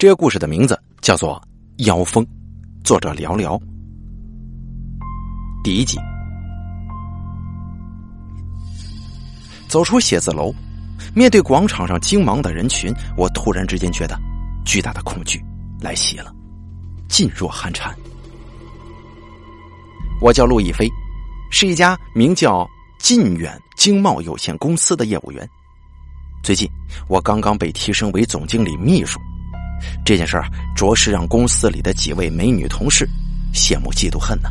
这个故事的名字叫做《妖风》，作者寥寥。第一集，走出写字楼，面对广场上惊忙的人群，我突然之间觉得巨大的恐惧来袭了，噤若寒蝉。我叫陆亦飞，是一家名叫晋远经贸有限公司的业务员。最近，我刚刚被提升为总经理秘书。这件事儿着实让公司里的几位美女同事羡慕嫉妒恨呢。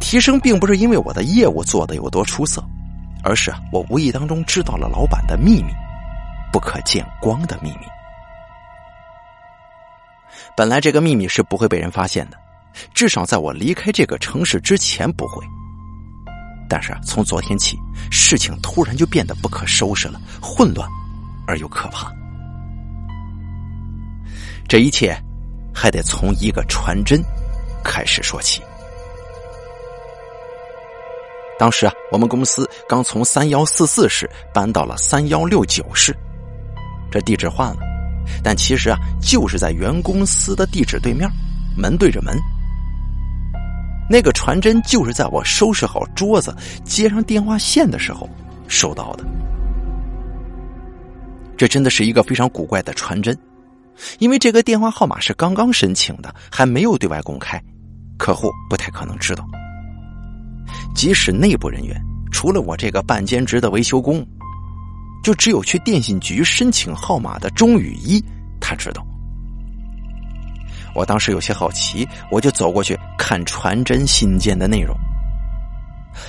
提升并不是因为我的业务做的有多出色，而是我无意当中知道了老板的秘密，不可见光的秘密。本来这个秘密是不会被人发现的，至少在我离开这个城市之前不会。但是从昨天起，事情突然就变得不可收拾了，混乱而又可怕。这一切还得从一个传真开始说起。当时啊，我们公司刚从三幺四四室搬到了三幺六九室，这地址换了，但其实啊，就是在原公司的地址对面，门对着门。那个传真就是在我收拾好桌子、接上电话线的时候收到的。这真的是一个非常古怪的传真。因为这个电话号码是刚刚申请的，还没有对外公开，客户不太可能知道。即使内部人员，除了我这个半兼职的维修工，就只有去电信局申请号码的钟雨一，他知道。我当时有些好奇，我就走过去看传真信件的内容。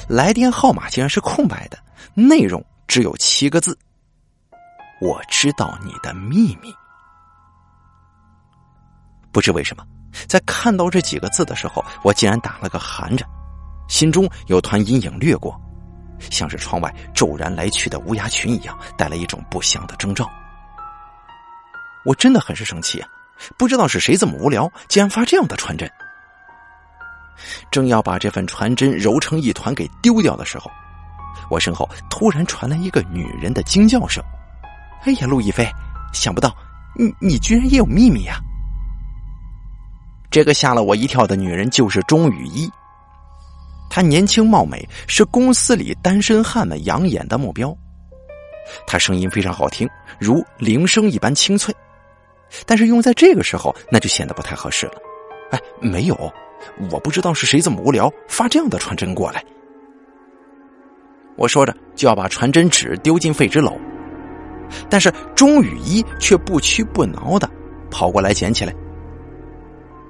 来电号码竟然是空白的，内容只有七个字：“我知道你的秘密。”不知为什么，在看到这几个字的时候，我竟然打了个寒颤，心中有团阴影掠过，像是窗外骤然来去的乌鸦群一样，带来一种不祥的征兆。我真的很是生气啊！不知道是谁这么无聊，竟然发这样的传真。正要把这份传真揉成一团给丢掉的时候，我身后突然传来一个女人的惊叫声：“哎呀，陆亦飞，想不到你你居然也有秘密呀！”这个吓了我一跳的女人就是钟雨一，她年轻貌美，是公司里单身汉们养眼的目标。她声音非常好听，如铃声一般清脆，但是用在这个时候，那就显得不太合适了。哎，没有，我不知道是谁这么无聊发这样的传真过来。我说着就要把传真纸丢进废纸篓，但是钟雨一却不屈不挠的跑过来捡起来。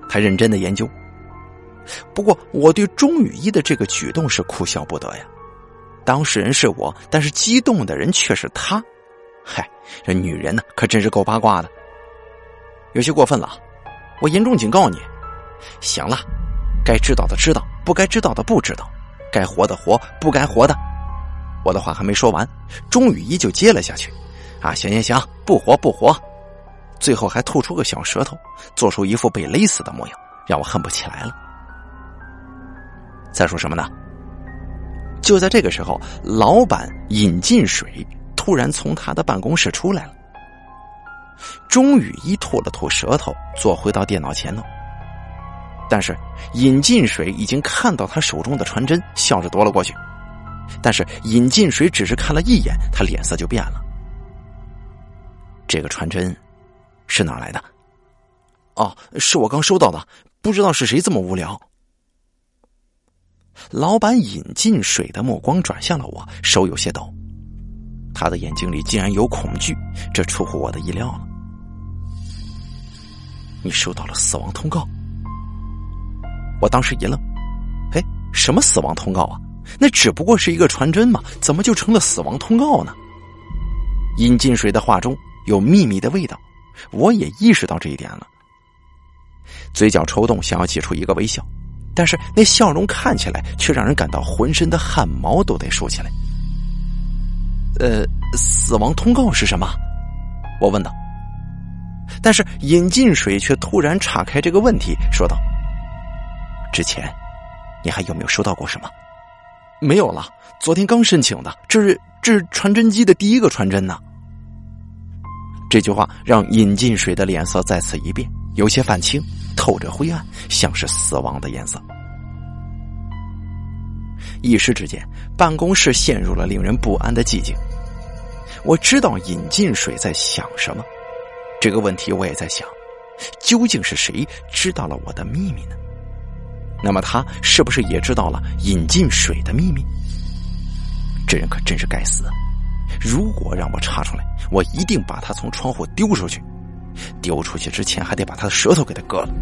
他认真的研究，不过我对钟雨一的这个举动是哭笑不得呀。当事人是我，但是激动的人却是他。嗨，这女人呢，可真是够八卦的，有些过分了。我严重警告你，行了，该知道的知道，不该知道的不知道，该活的活，不该活的。我的话还没说完，钟雨一就接了下去。啊，行行行，不活不活。最后还吐出个小舌头，做出一副被勒死的模样，让我恨不起来了。再说什么呢？就在这个时候，老板尹进水突然从他的办公室出来了。钟雨一吐了吐舌头，坐回到电脑前头。但是尹进水已经看到他手中的传真，笑着夺了过去。但是尹进水只是看了一眼，他脸色就变了。这个传真。是哪来的？哦，是我刚收到的，不知道是谁这么无聊。老板引进水的目光转向了我，手有些抖，他的眼睛里竟然有恐惧，这出乎我的意料了。你收到了死亡通告？我当时一愣，哎，什么死亡通告啊？那只不过是一个传真嘛，怎么就成了死亡通告呢？引进水的话中有秘密的味道。我也意识到这一点了，嘴角抽动，想要挤出一个微笑，但是那笑容看起来却让人感到浑身的汗毛都得竖起来。呃，死亡通告是什么？我问道。但是尹进水却突然岔开这个问题，说道：“之前你还有没有收到过什么？没有了，昨天刚申请的，这是这是传真机的第一个传真呢。”这句话让尹进水的脸色再次一变，有些泛青，透着灰暗，像是死亡的颜色。一时之间，办公室陷入了令人不安的寂静。我知道尹进水在想什么，这个问题我也在想：究竟是谁知道了我的秘密呢？那么他是不是也知道了尹进水的秘密？这人可真是该死！如果让我查出来，我一定把他从窗户丢出去。丢出去之前，还得把他的舌头给他割了。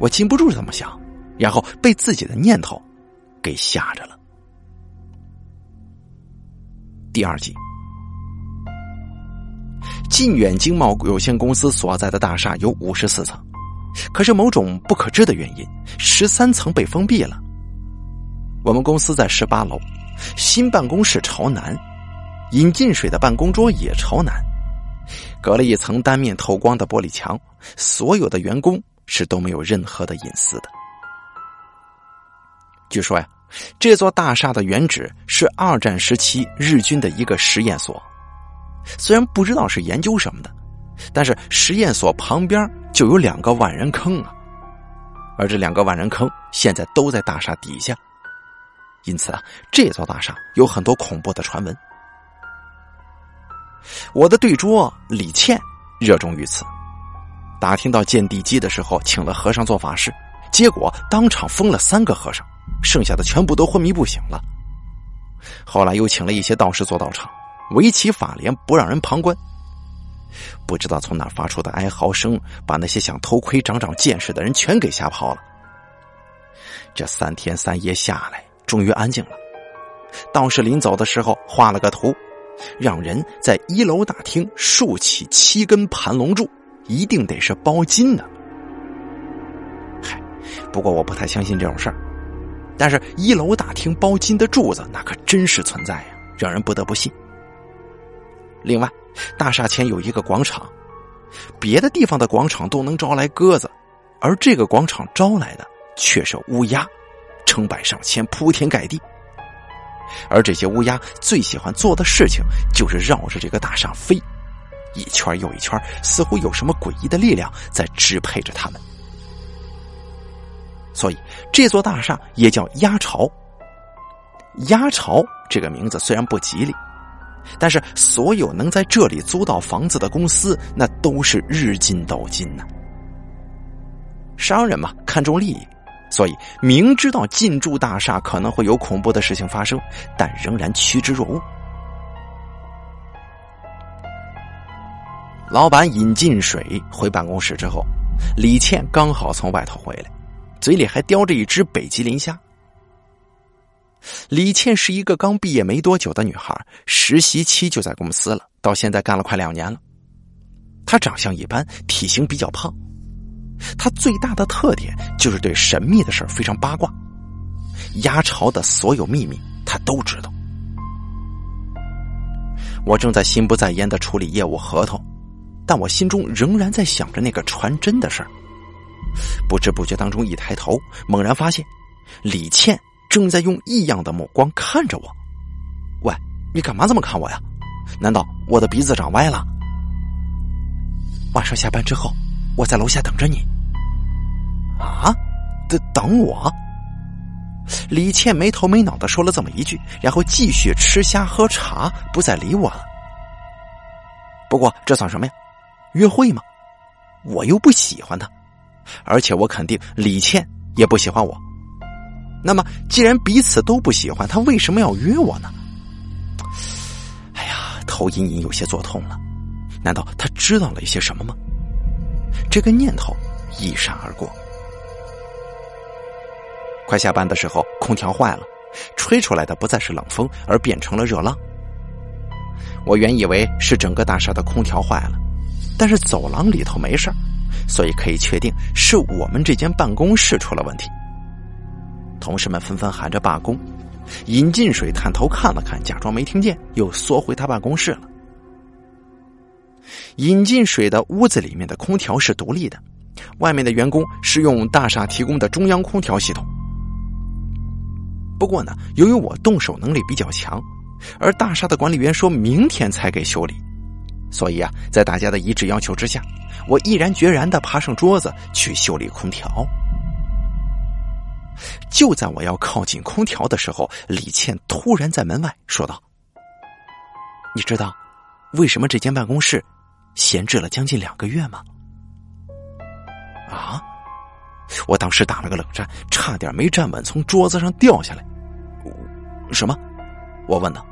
我禁不住这么想，然后被自己的念头给吓着了。第二集，晋远经贸有限公司所在的大厦有五十四层，可是某种不可知的原因，十三层被封闭了。我们公司在十八楼，新办公室朝南。引进水的办公桌也朝南，隔了一层单面透光的玻璃墙，所有的员工是都没有任何的隐私的。据说呀，这座大厦的原址是二战时期日军的一个实验所，虽然不知道是研究什么的，但是实验所旁边就有两个万人坑啊，而这两个万人坑现在都在大厦底下，因此啊，这座大厦有很多恐怖的传闻。我的对桌李倩热衷于此，打听到建地基的时候，请了和尚做法事，结果当场封了三个和尚，剩下的全部都昏迷不醒了。后来又请了一些道士做道场，围起法帘不让人旁观。不知道从哪发出的哀嚎声，把那些想偷窥长长见识的人全给吓跑了。这三天三夜下来，终于安静了。道士临走的时候画了个图。让人在一楼大厅竖起七根盘龙柱，一定得是包金的。嗨，不过我不太相信这种事儿。但是，一楼大厅包金的柱子那可真实存在呀，让人不得不信。另外，大厦前有一个广场，别的地方的广场都能招来鸽子，而这个广场招来的却是乌鸦，成百上千，铺天盖地。而这些乌鸦最喜欢做的事情就是绕着这个大厦飞，一圈又一圈，似乎有什么诡异的力量在支配着它们。所以这座大厦也叫鸭巢。鸭巢这个名字虽然不吉利，但是所有能在这里租到房子的公司，那都是日进斗金呐。商人嘛，看重利益。所以明知道进驻大厦可能会有恐怖的事情发生，但仍然趋之若鹜。老板引进水回办公室之后，李倩刚好从外头回来，嘴里还叼着一只北极磷虾。李倩是一个刚毕业没多久的女孩，实习期就在公司了，到现在干了快两年了。她长相一般，体型比较胖。他最大的特点就是对神秘的事儿非常八卦，鸭巢的所有秘密他都知道。我正在心不在焉的处理业务合同，但我心中仍然在想着那个传真的事儿。不知不觉当中一抬头，猛然发现李倩正在用异样的目光看着我。喂，你干嘛这么看我呀？难道我的鼻子长歪了？晚上下班之后。我在楼下等着你。啊，等等我。李倩没头没脑的说了这么一句，然后继续吃虾喝茶，不再理我了。不过这算什么呀？约会吗？我又不喜欢他，而且我肯定李倩也不喜欢我。那么既然彼此都不喜欢，他为什么要约我呢？哎呀，头隐隐有些作痛了。难道他知道了一些什么吗？这个念头一闪而过。快下班的时候，空调坏了，吹出来的不再是冷风，而变成了热浪。我原以为是整个大厦的空调坏了，但是走廊里头没事所以可以确定是我们这间办公室出了问题。同事们纷纷喊着罢工。引进水探头看了看，假装没听见，又缩回他办公室了。引进水的屋子里面的空调是独立的，外面的员工是用大厦提供的中央空调系统。不过呢，由于我动手能力比较强，而大厦的管理员说明天才给修理，所以啊，在大家的一致要求之下，我毅然决然的爬上桌子去修理空调。就在我要靠近空调的时候，李倩突然在门外说道：“你知道为什么这间办公室闲置了将近两个月吗？”啊！我当时打了个冷战，差点没站稳，从桌子上掉下来。什么？我问道。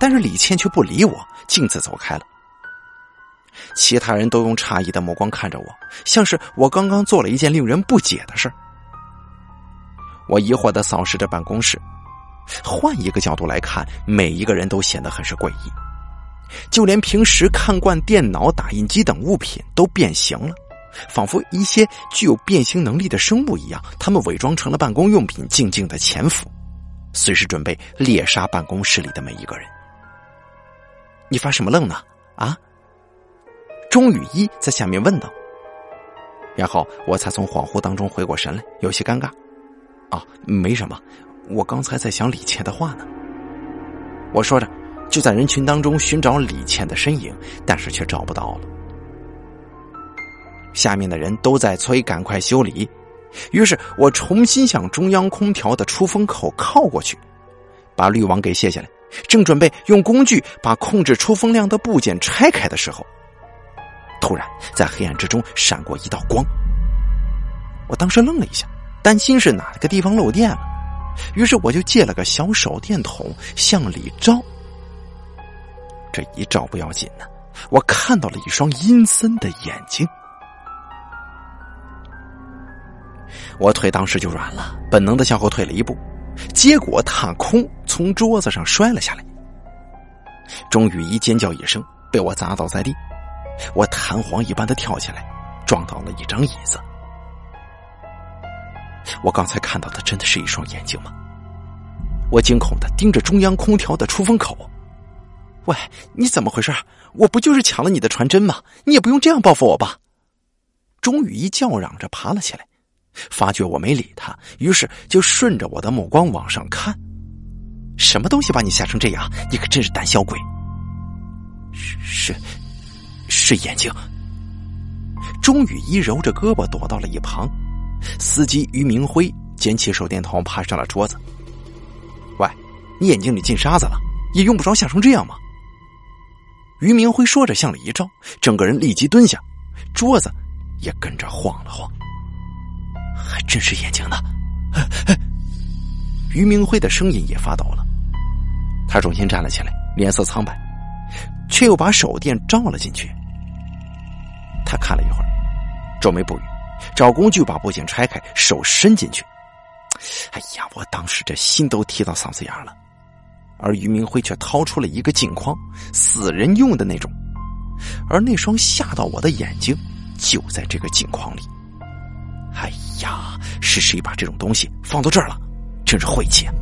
但是李倩却不理我，径自走开了。其他人都用诧异的目光看着我，像是我刚刚做了一件令人不解的事我疑惑的扫视着办公室，换一个角度来看，每一个人都显得很是诡异，就连平时看惯电脑、打印机等物品都变形了。仿佛一些具有变形能力的生物一样，他们伪装成了办公用品，静静的潜伏，随时准备猎杀办公室里的每一个人。你发什么愣呢？啊？钟雨一在下面问道。然后我才从恍惚当中回过神来，有些尴尬。啊，没什么，我刚才在想李倩的话呢。我说着，就在人群当中寻找李倩的身影，但是却找不到了。下面的人都在催赶快修理，于是我重新向中央空调的出风口靠过去，把滤网给卸下来，正准备用工具把控制出风量的部件拆开的时候，突然在黑暗之中闪过一道光。我当时愣了一下，担心是哪个地方漏电了，于是我就借了个小手电筒向里照。这一照不要紧呢，我看到了一双阴森的眼睛。我腿当时就软了，本能的向后退了一步，结果踏空从桌子上摔了下来。钟雨一尖叫一声，被我砸倒在地。我弹簧一般的跳起来，撞到了一张椅子。我刚才看到的真的是一双眼睛吗？我惊恐的盯着中央空调的出风口。喂，你怎么回事？我不就是抢了你的传真吗？你也不用这样报复我吧？钟雨一叫嚷着爬了起来。发觉我没理他，于是就顺着我的目光往上看。什么东西把你吓成这样？你可真是胆小鬼！是是是眼睛。钟雨一揉着胳膊躲到了一旁。司机于明辉捡起手电筒，爬上了桌子。喂，你眼睛里进沙子了，也用不着吓成这样嘛。于明辉说着向里一照，整个人立即蹲下，桌子也跟着晃了晃。还真是眼睛呢！于明辉的声音也发抖了，他重新站了起来，脸色苍白，却又把手电照了进去。他看了一会儿，皱眉不语，找工具把布景拆开，手伸进去。哎呀，我当时这心都提到嗓子眼了。而于明辉却掏出了一个镜框，死人用的那种，而那双吓到我的眼睛就在这个镜框里。哎呀，是谁把这种东西放到这儿了？真是晦气！啊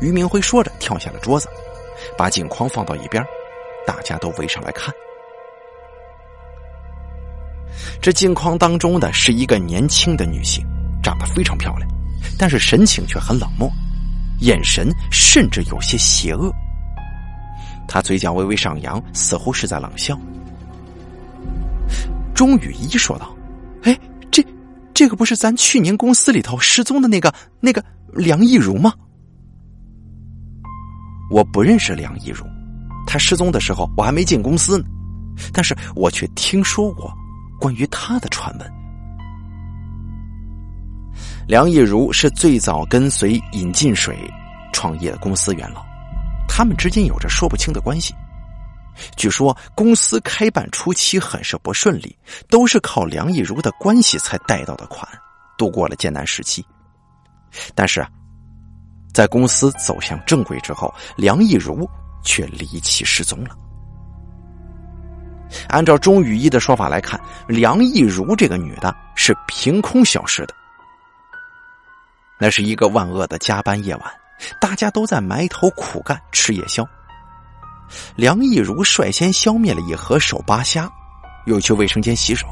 于明辉说着，跳下了桌子，把镜框放到一边，大家都围上来看。这镜框当中的是一个年轻的女性，长得非常漂亮，但是神情却很冷漠，眼神甚至有些邪恶。她嘴角微微上扬，似乎是在冷笑。钟雨一说道：“。”这个不是咱去年公司里头失踪的那个那个梁亦如吗？我不认识梁亦如，她失踪的时候我还没进公司呢，但是我却听说过关于她的传闻。梁亦如是最早跟随尹进水创业的公司元老，他们之间有着说不清的关系。据说公司开办初期很是不顺利，都是靠梁亦如的关系才贷到的款，度过了艰难时期。但是啊，在公司走向正轨之后，梁亦如却离奇失踪了。按照钟雨一的说法来看，梁亦如这个女的是凭空消失的。那是一个万恶的加班夜晚，大家都在埋头苦干吃夜宵。梁亦如率先消灭了一盒手扒虾，又去卫生间洗手。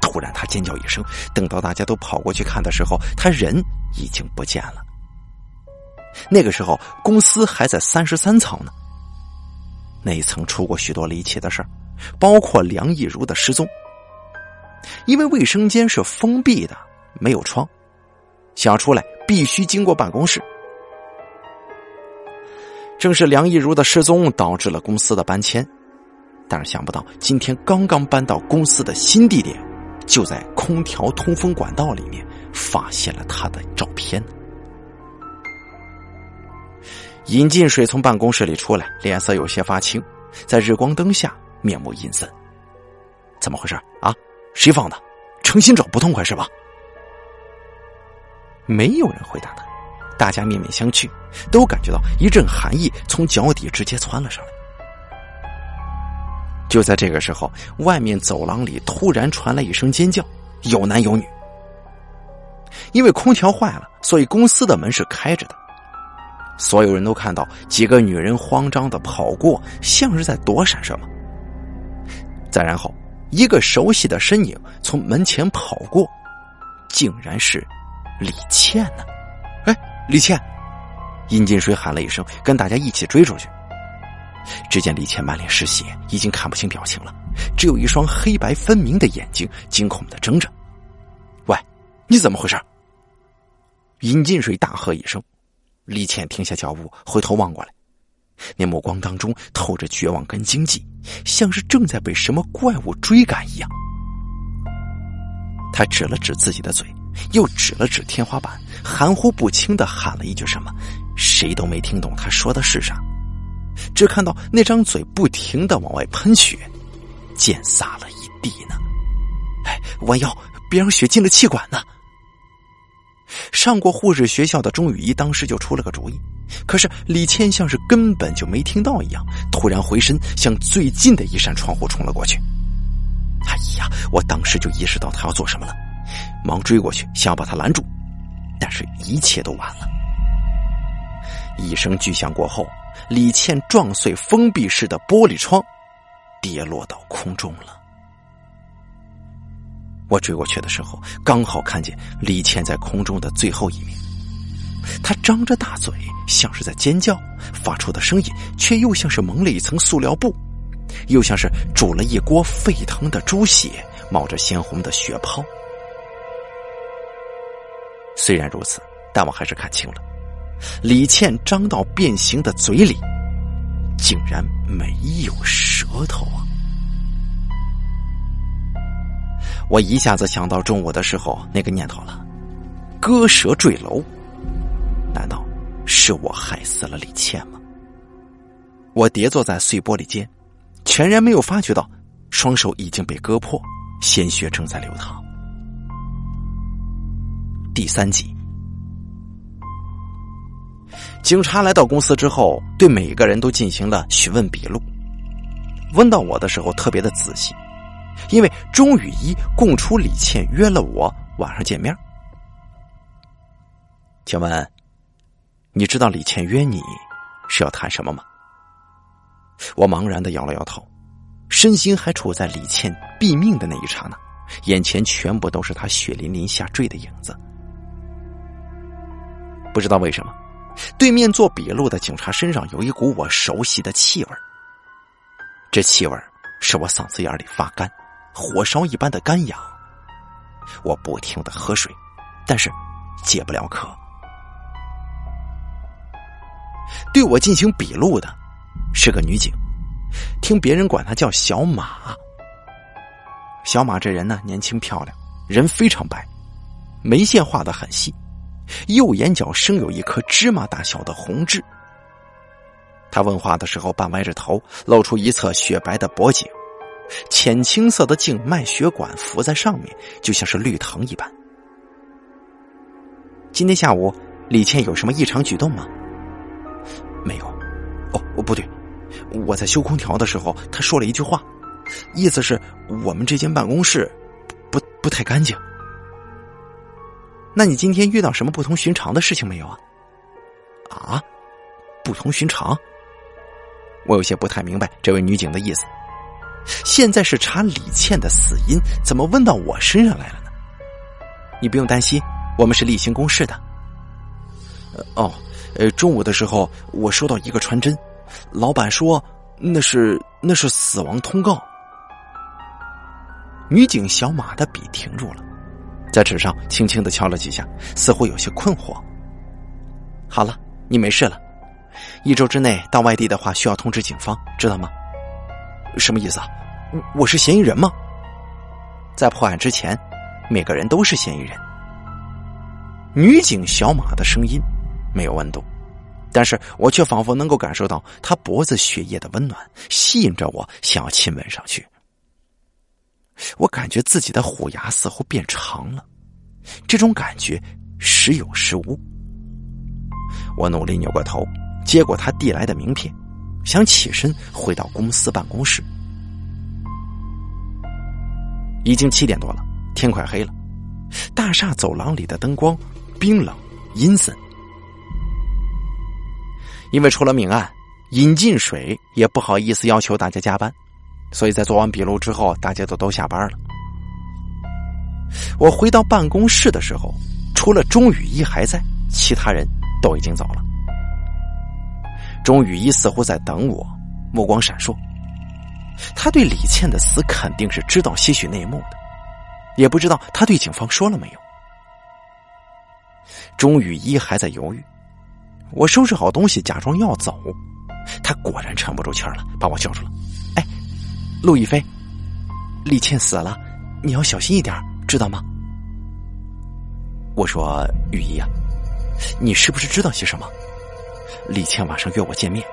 突然，他尖叫一声。等到大家都跑过去看的时候，他人已经不见了。那个时候，公司还在三十三层呢。那一层出过许多离奇的事儿，包括梁亦如的失踪。因为卫生间是封闭的，没有窗，想出来必须经过办公室。正是梁艺如的失踪导致了公司的搬迁，但是想不到今天刚刚搬到公司的新地点，就在空调通风管道里面发现了他的照片。尹进水从办公室里出来，脸色有些发青，在日光灯下面目阴森。怎么回事啊？谁放的？诚心找不痛快是吧？没有人回答他，大家面面相觑，都感觉到一阵寒意从脚底直接窜了上来。就在这个时候，外面走廊里突然传来一声尖叫，有男有女。因为空调坏了，所以公司的门是开着的。所有人都看到几个女人慌张的跑过，像是在躲闪什么。再然后，一个熟悉的身影从门前跑过，竟然是李倩呢！李倩！殷金水喊了一声，跟大家一起追出去。只见李倩满脸是血，已经看不清表情了，只有一双黑白分明的眼睛惊恐的睁着。喂，你怎么回事？殷金水大喝一声。李倩停下脚步，回头望过来，那目光当中透着绝望跟惊悸，像是正在被什么怪物追赶一样。他指了指自己的嘴，又指了指天花板，含糊不清的喊了一句什么，谁都没听懂他说的是啥，只看到那张嘴不停的往外喷血，溅洒了一地呢。哎，弯腰，别让血进了气管呢。上过护士学校的钟雨一当时就出了个主意，可是李倩像是根本就没听到一样，突然回身向最近的一扇窗户冲了过去。哎呀！我当时就意识到他要做什么了，忙追过去想要把他拦住，但是一切都晚了。一声巨响过后，李倩撞碎封闭式的玻璃窗，跌落到空中了。我追过去的时候，刚好看见李倩在空中的最后一面。她张着大嘴，像是在尖叫，发出的声音却又像是蒙了一层塑料布，又像是煮了一锅沸腾的猪血，冒着鲜红的血泡。虽然如此，但我还是看清了，李倩张到变形的嘴里，竟然没有舌头啊！我一下子想到中午的时候那个念头了，割舌坠楼，难道是我害死了李倩吗？我跌坐在碎玻璃间，全然没有发觉到双手已经被割破，鲜血正在流淌。第三集，警察来到公司之后，对每个人都进行了询问笔录，问到我的时候特别的仔细。因为钟雨一供出李倩约了我晚上见面，请问，你知道李倩约你是要谈什么吗？我茫然的摇了摇头，身心还处在李倩毙命的那一刹那，眼前全部都是她血淋淋下坠的影子。不知道为什么，对面做笔录的警察身上有一股我熟悉的气味这气味使我嗓子眼里发干。火烧一般的干痒，我不停的喝水，但是解不了渴。对我进行笔录的是个女警，听别人管她叫小马。小马这人呢，年轻漂亮，人非常白，眉线画的很细，右眼角生有一颗芝麻大小的红痣。他问话的时候半歪着头，露出一侧雪白的脖颈。浅青色的静脉血管浮在上面，就像是绿藤一般。今天下午，李倩有什么异常举动吗？没有。哦，不对，我在修空调的时候，他说了一句话，意思是我们这间办公室不不太干净。那你今天遇到什么不同寻常的事情没有啊？啊，不同寻常？我有些不太明白这位女警的意思。现在是查李倩的死因，怎么问到我身上来了呢？你不用担心，我们是例行公事的。哦，呃，中午的时候我收到一个传真，老板说那是那是死亡通告。女警小马的笔停住了，在纸上轻轻的敲了几下，似乎有些困惑。好了，你没事了。一周之内到外地的话，需要通知警方，知道吗？什么意思啊？我我是嫌疑人吗？在破案之前，每个人都是嫌疑人。女警小马的声音没有温度，但是我却仿佛能够感受到她脖子血液的温暖，吸引着我想要亲吻上去。我感觉自己的虎牙似乎变长了，这种感觉时有时无。我努力扭过头，接过他递来的名片，想起身回到公司办公室。已经七点多了，天快黑了，大厦走廊里的灯光冰冷阴森。因为出了命案，引进水也不好意思要求大家加班，所以在做完笔录之后，大家都都下班了。我回到办公室的时候，除了钟雨一还在，其他人都已经走了。钟雨一似乎在等我，目光闪烁。他对李倩的死肯定是知道些许内幕的，也不知道他对警方说了没有。钟雨一还在犹豫，我收拾好东西，假装要走，他果然沉不住气了，把我叫住了。哎，陆亦菲，李倩死了，你要小心一点，知道吗？我说雨一啊，你是不是知道些什么？李倩晚上约我见面，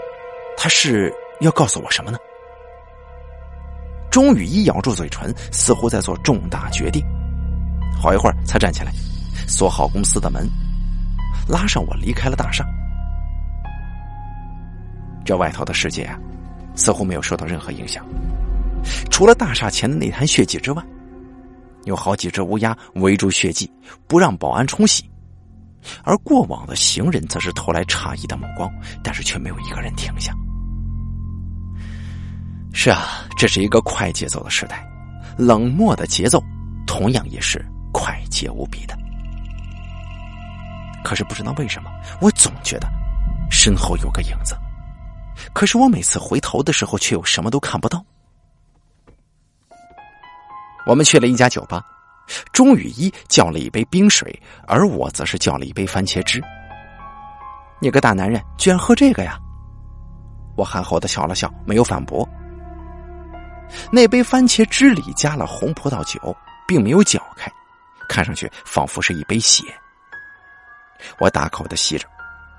他是要告诉我什么呢？钟雨一咬住嘴唇，似乎在做重大决定。好一会儿才站起来，锁好公司的门，拉上我离开了大厦。这外头的世界啊，似乎没有受到任何影响。除了大厦前的那滩血迹之外，有好几只乌鸦围住血迹，不让保安冲洗。而过往的行人则是投来诧异的目光，但是却没有一个人停下。是啊，这是一个快节奏的时代，冷漠的节奏同样也是快捷无比的。可是不知道为什么，我总觉得身后有个影子，可是我每次回头的时候，却又什么都看不到。我们去了一家酒吧，钟雨一叫了一杯冰水，而我则是叫了一杯番茄汁。你个大男人，居然喝这个呀！我憨厚的笑了笑，没有反驳。那杯番茄汁里加了红葡萄酒，并没有搅开，看上去仿佛是一杯血。我大口的吸着，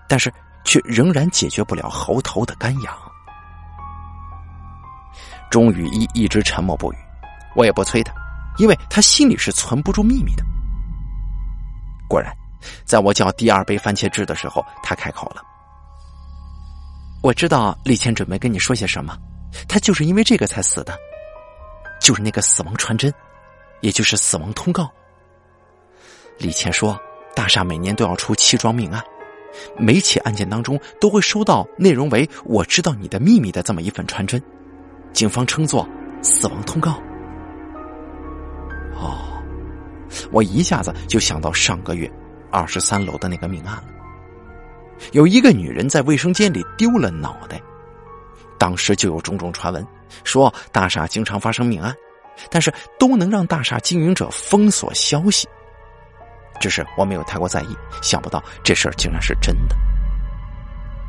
但是却仍然解决不了喉头的干痒。钟雨一一直沉默不语，我也不催他，因为他心里是存不住秘密的。果然，在我叫第二杯番茄汁的时候，他开口了：“我知道李倩准备跟你说些什么。”他就是因为这个才死的，就是那个死亡传真，也就是死亡通告。李倩说，大厦每年都要出七桩命案，每起案件当中都会收到内容为“我知道你的秘密”的这么一份传真，警方称作死亡通告。哦，我一下子就想到上个月二十三楼的那个命案了，有一个女人在卫生间里丢了脑袋。当时就有种种传闻，说大厦经常发生命案，但是都能让大厦经营者封锁消息。只是我没有太过在意，想不到这事儿竟然是真的。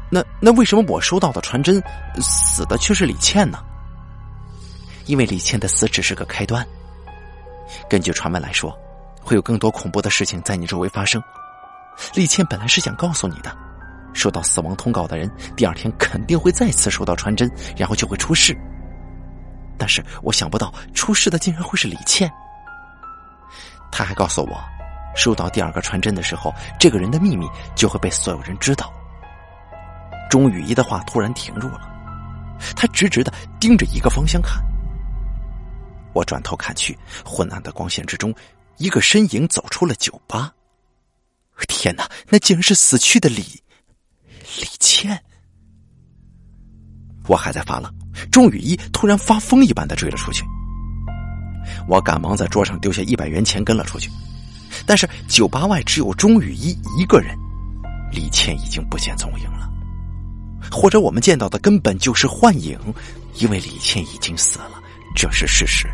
那那为什么我收到的传真，死的却是李倩呢？因为李倩的死只是个开端。根据传闻来说，会有更多恐怖的事情在你周围发生。李倩本来是想告诉你的。收到死亡通告的人，第二天肯定会再次收到传真，然后就会出事。但是我想不到出事的竟然会是李倩。他还告诉我，收到第二个传真的时候，这个人的秘密就会被所有人知道。钟雨一的话突然停住了，他直直的盯着一个方向看。我转头看去，昏暗的光线之中，一个身影走出了酒吧。天哪，那竟然是死去的李。李倩，我还在发愣，钟雨一突然发疯一般的追了出去。我赶忙在桌上丢下一百元钱跟了出去，但是酒吧外只有钟雨一一个人，李倩已经不见踪影了。或者我们见到的根本就是幻影，因为李倩已经死了，这是事实。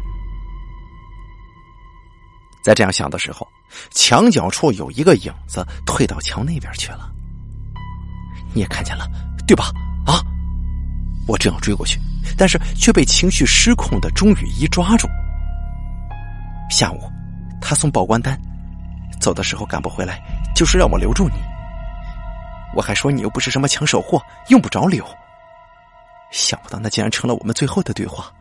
在这样想的时候，墙角处有一个影子退到墙那边去了。你也看见了，对吧？啊！我正要追过去，但是却被情绪失控的钟雨一抓住。下午，他送报关单，走的时候赶不回来，就是让我留住你。我还说你又不是什么抢手货，用不着留。想不到那竟然成了我们最后的对话。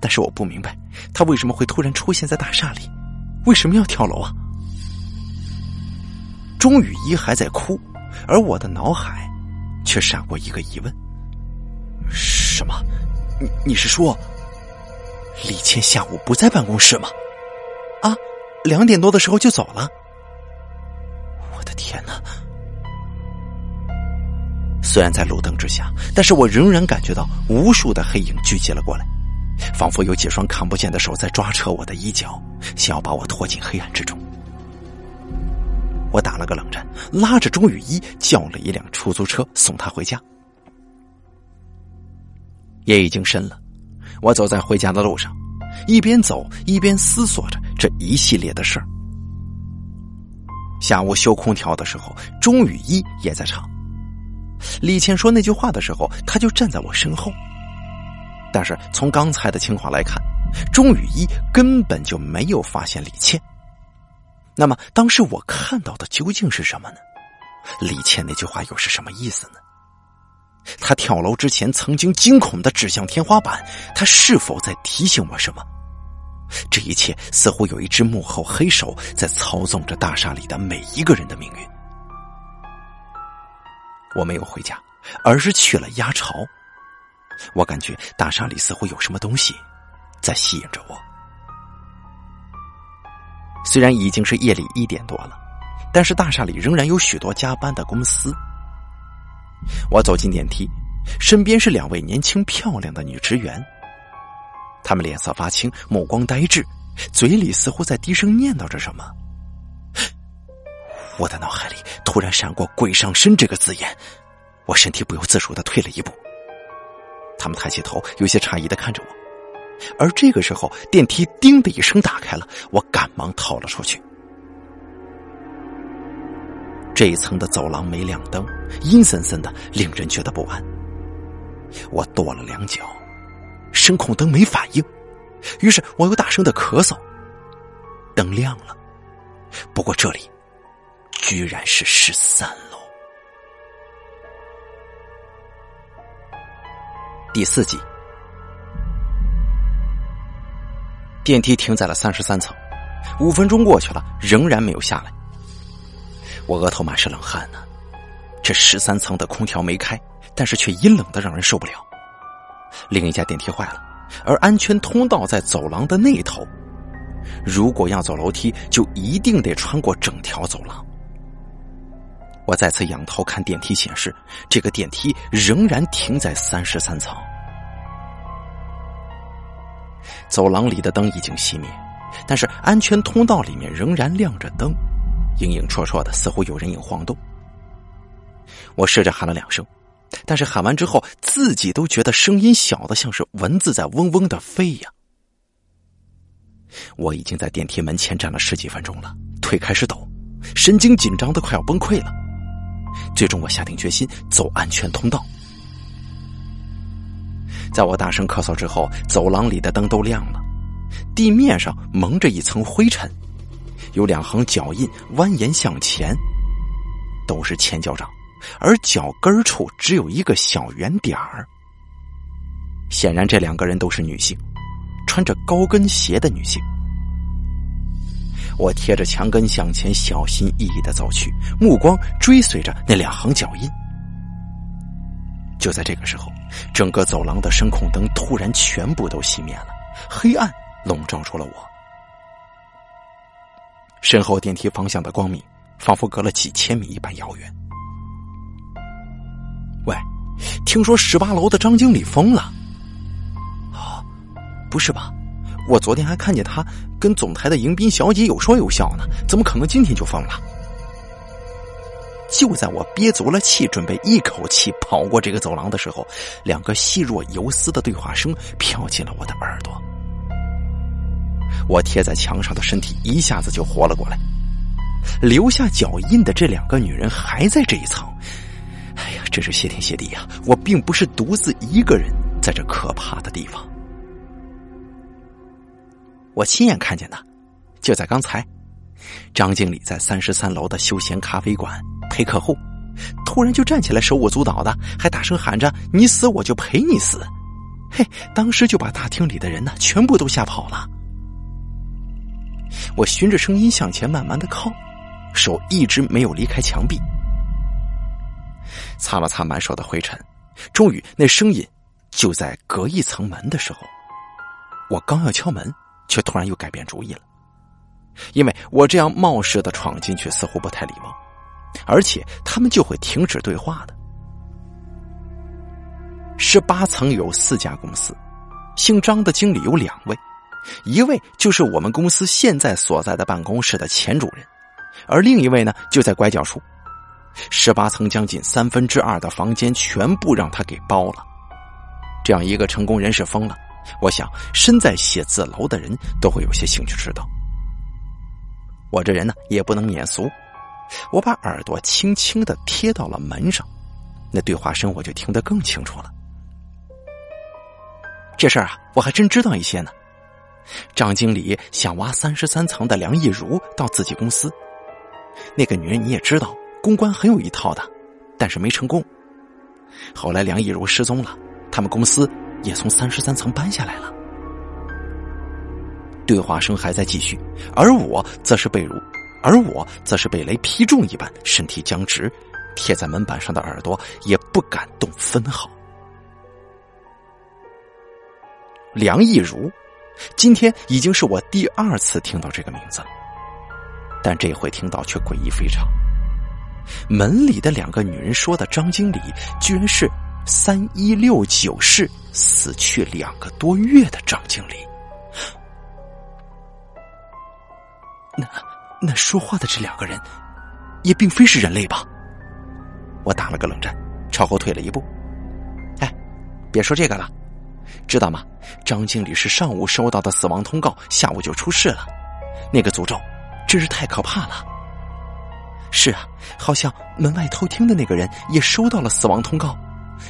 但是我不明白，他为什么会突然出现在大厦里？为什么要跳楼啊？钟雨一还在哭，而我的脑海却闪过一个疑问：什么？你你是说李倩下午不在办公室吗？啊，两点多的时候就走了。我的天哪！虽然在路灯之下，但是我仍然感觉到无数的黑影聚集了过来。仿佛有几双看不见的手在抓扯我的衣角，想要把我拖进黑暗之中。我打了个冷战，拉着钟雨一叫了一辆出租车送他回家。夜已经深了，我走在回家的路上，一边走一边思索着这一系列的事儿。下午修空调的时候，钟雨一也在场。李倩说那句话的时候，他就站在我身后。但是从刚才的情况来看，钟雨一根本就没有发现李倩。那么当时我看到的究竟是什么呢？李倩那句话又是什么意思呢？他跳楼之前曾经惊恐的指向天花板，他是否在提醒我什么？这一切似乎有一只幕后黑手在操纵着大厦里的每一个人的命运。我没有回家，而是去了鸭巢。我感觉大厦里似乎有什么东西在吸引着我。虽然已经是夜里一点多了，但是大厦里仍然有许多加班的公司。我走进电梯，身边是两位年轻漂亮的女职员。她们脸色发青，目光呆滞，嘴里似乎在低声念叨着什么。我的脑海里突然闪过“鬼上身”这个字眼，我身体不由自主的退了一步。他们抬起头，有些诧异的看着我，而这个时候，电梯“叮”的一声打开了，我赶忙逃了出去。这一层的走廊没亮灯，阴森森的，令人觉得不安。我跺了两脚，声控灯没反应，于是我又大声的咳嗽。灯亮了，不过这里居然是十三第四集，电梯停在了三十三层，五分钟过去了，仍然没有下来。我额头满是冷汗呢。这十三层的空调没开，但是却阴冷的让人受不了。另一家电梯坏了，而安全通道在走廊的那头。如果要走楼梯，就一定得穿过整条走廊。我再次仰头看电梯显示，这个电梯仍然停在三十三层。走廊里的灯已经熄灭，但是安全通道里面仍然亮着灯，影影绰绰的，似乎有人影晃动。我试着喊了两声，但是喊完之后，自己都觉得声音小的像是蚊子在嗡嗡的飞呀。我已经在电梯门前站了十几分钟了，腿开始抖，神经紧张的快要崩溃了。最终，我下定决心走安全通道。在我大声咳嗽之后，走廊里的灯都亮了，地面上蒙着一层灰尘，有两行脚印蜿蜒向前，都是前脚掌，而脚跟处只有一个小圆点儿。显然，这两个人都是女性，穿着高跟鞋的女性。我贴着墙根向前，小心翼翼的走去，目光追随着那两行脚印。就在这个时候，整个走廊的声控灯突然全部都熄灭了，黑暗笼罩住了我。身后电梯方向的光明，仿佛隔了几千米一般遥远。喂，听说十八楼的张经理疯了？啊，不是吧？我昨天还看见他跟总台的迎宾小姐有说有笑呢，怎么可能今天就疯了？就在我憋足了气，准备一口气跑过这个走廊的时候，两个细若游丝的对话声飘进了我的耳朵。我贴在墙上的身体一下子就活了过来，留下脚印的这两个女人还在这一层。哎呀，真是谢天谢地呀！我并不是独自一个人在这可怕的地方。我亲眼看见的，就在刚才，张经理在三十三楼的休闲咖啡馆陪客户，突然就站起来手舞足蹈的，还大声喊着：“你死我就陪你死！”嘿，当时就把大厅里的人呢全部都吓跑了。我循着声音向前慢慢的靠，手一直没有离开墙壁，擦了擦满手的灰尘，终于那声音就在隔一层门的时候，我刚要敲门，却突然又改变主意了，因为我这样冒失的闯进去似乎不太礼貌，而且他们就会停止对话的。十八层有四家公司，姓张的经理有两位。一位就是我们公司现在所在的办公室的前主任，而另一位呢就在拐角处。十八层将近三分之二的房间全部让他给包了。这样一个成功人士疯了，我想身在写字楼的人都会有些兴趣知道。我这人呢也不能免俗，我把耳朵轻轻的贴到了门上，那对话声我就听得更清楚了。这事儿啊，我还真知道一些呢。张经理想挖三十三层的梁艺如到自己公司，那个女人你也知道，公关很有一套的，但是没成功。后来梁艺如失踪了，他们公司也从三十三层搬下来了。对话声还在继续，而我则是被如，而我则是被雷劈中一般，身体僵直，贴在门板上的耳朵也不敢动分毫。梁亦如。今天已经是我第二次听到这个名字，但这回听到却诡异非常。门里的两个女人说的张经理，居然是三一六九室死去两个多月的张经理。那那说话的这两个人，也并非是人类吧？我打了个冷战，朝后退了一步。哎，别说这个了。知道吗？张经理是上午收到的死亡通告，下午就出事了。那个诅咒真是太可怕了。是啊，好像门外偷听的那个人也收到了死亡通告。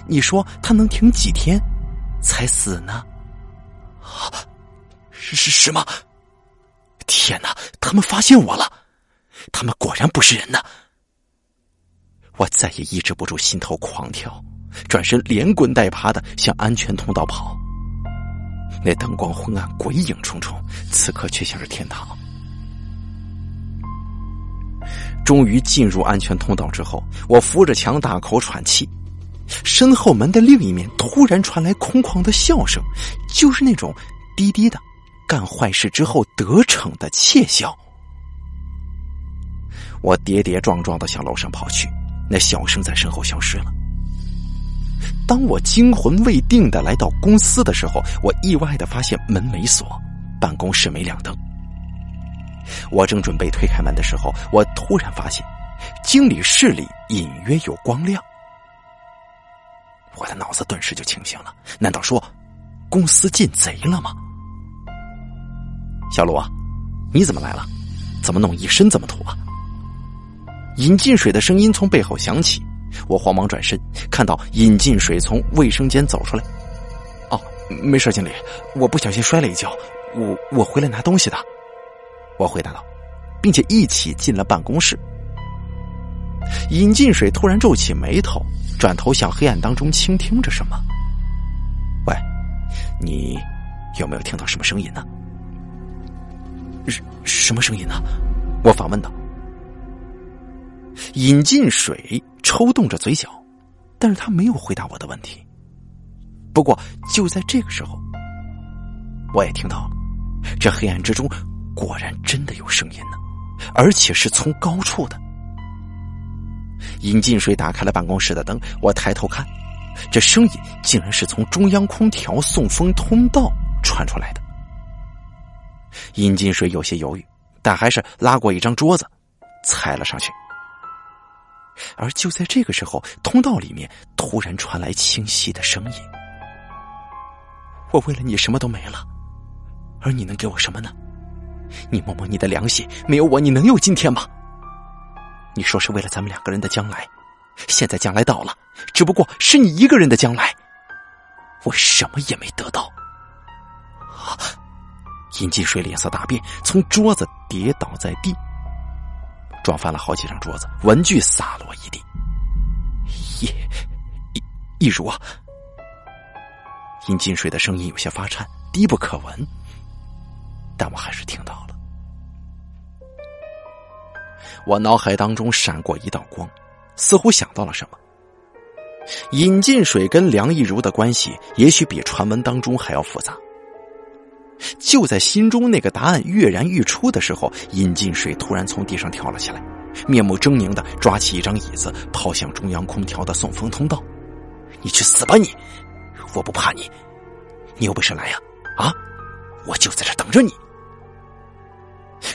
你说他能挺几天才死呢？啊，是是什么？天哪！他们发现我了！他们果然不是人呐！我再也抑制不住心头狂跳。转身连滚带爬的向安全通道跑，那灯光昏暗，鬼影重重，此刻却像是天堂。终于进入安全通道之后，我扶着墙大口喘气，身后门的另一面突然传来空旷的笑声，就是那种低低的干坏事之后得逞的窃笑。我跌跌撞撞的向楼上跑去，那笑声在身后消失了。当我惊魂未定的来到公司的时候，我意外的发现门没锁，办公室没亮灯。我正准备推开门的时候，我突然发现经理室里隐约有光亮。我的脑子顿时就清醒了，难道说公司进贼了吗？小鲁啊，你怎么来了？怎么弄一身这么土啊？尹进水的声音从背后响起。我慌忙转身，看到尹进水从卫生间走出来。哦，没事，经理，我不小心摔了一跤，我我回来拿东西的。我回答道，并且一起进了办公室。尹进水突然皱起眉头，转头向黑暗当中倾听着什么。喂，你有没有听到什么声音呢？什什么声音呢？我反问道。尹进水。抽动着嘴角，但是他没有回答我的问题。不过就在这个时候，我也听到了，这黑暗之中果然真的有声音呢，而且是从高处的。尹进水打开了办公室的灯，我抬头看，这声音竟然是从中央空调送风通道传出来的。尹金水有些犹豫，但还是拉过一张桌子，踩了上去。而就在这个时候，通道里面突然传来清晰的声音：“我为了你什么都没了，而你能给我什么呢？你摸摸你的良心，没有我你能有今天吗？你说是为了咱们两个人的将来，现在将来到了，只不过是你一个人的将来，我什么也没得到。”啊尹进水脸色大变，从桌子跌倒在地。撞翻了好几张桌子，文具洒落一地。易易易如啊！殷金水的声音有些发颤，低不可闻，但我还是听到了。我脑海当中闪过一道光，似乎想到了什么。尹进水跟梁亦如的关系，也许比传闻当中还要复杂。就在心中那个答案跃然欲出的时候，尹进水突然从地上跳了起来，面目狰狞的抓起一张椅子，抛向中央空调的送风通道。“你去死吧你！我不怕你，你有本事来呀！啊，我就在这等着你。”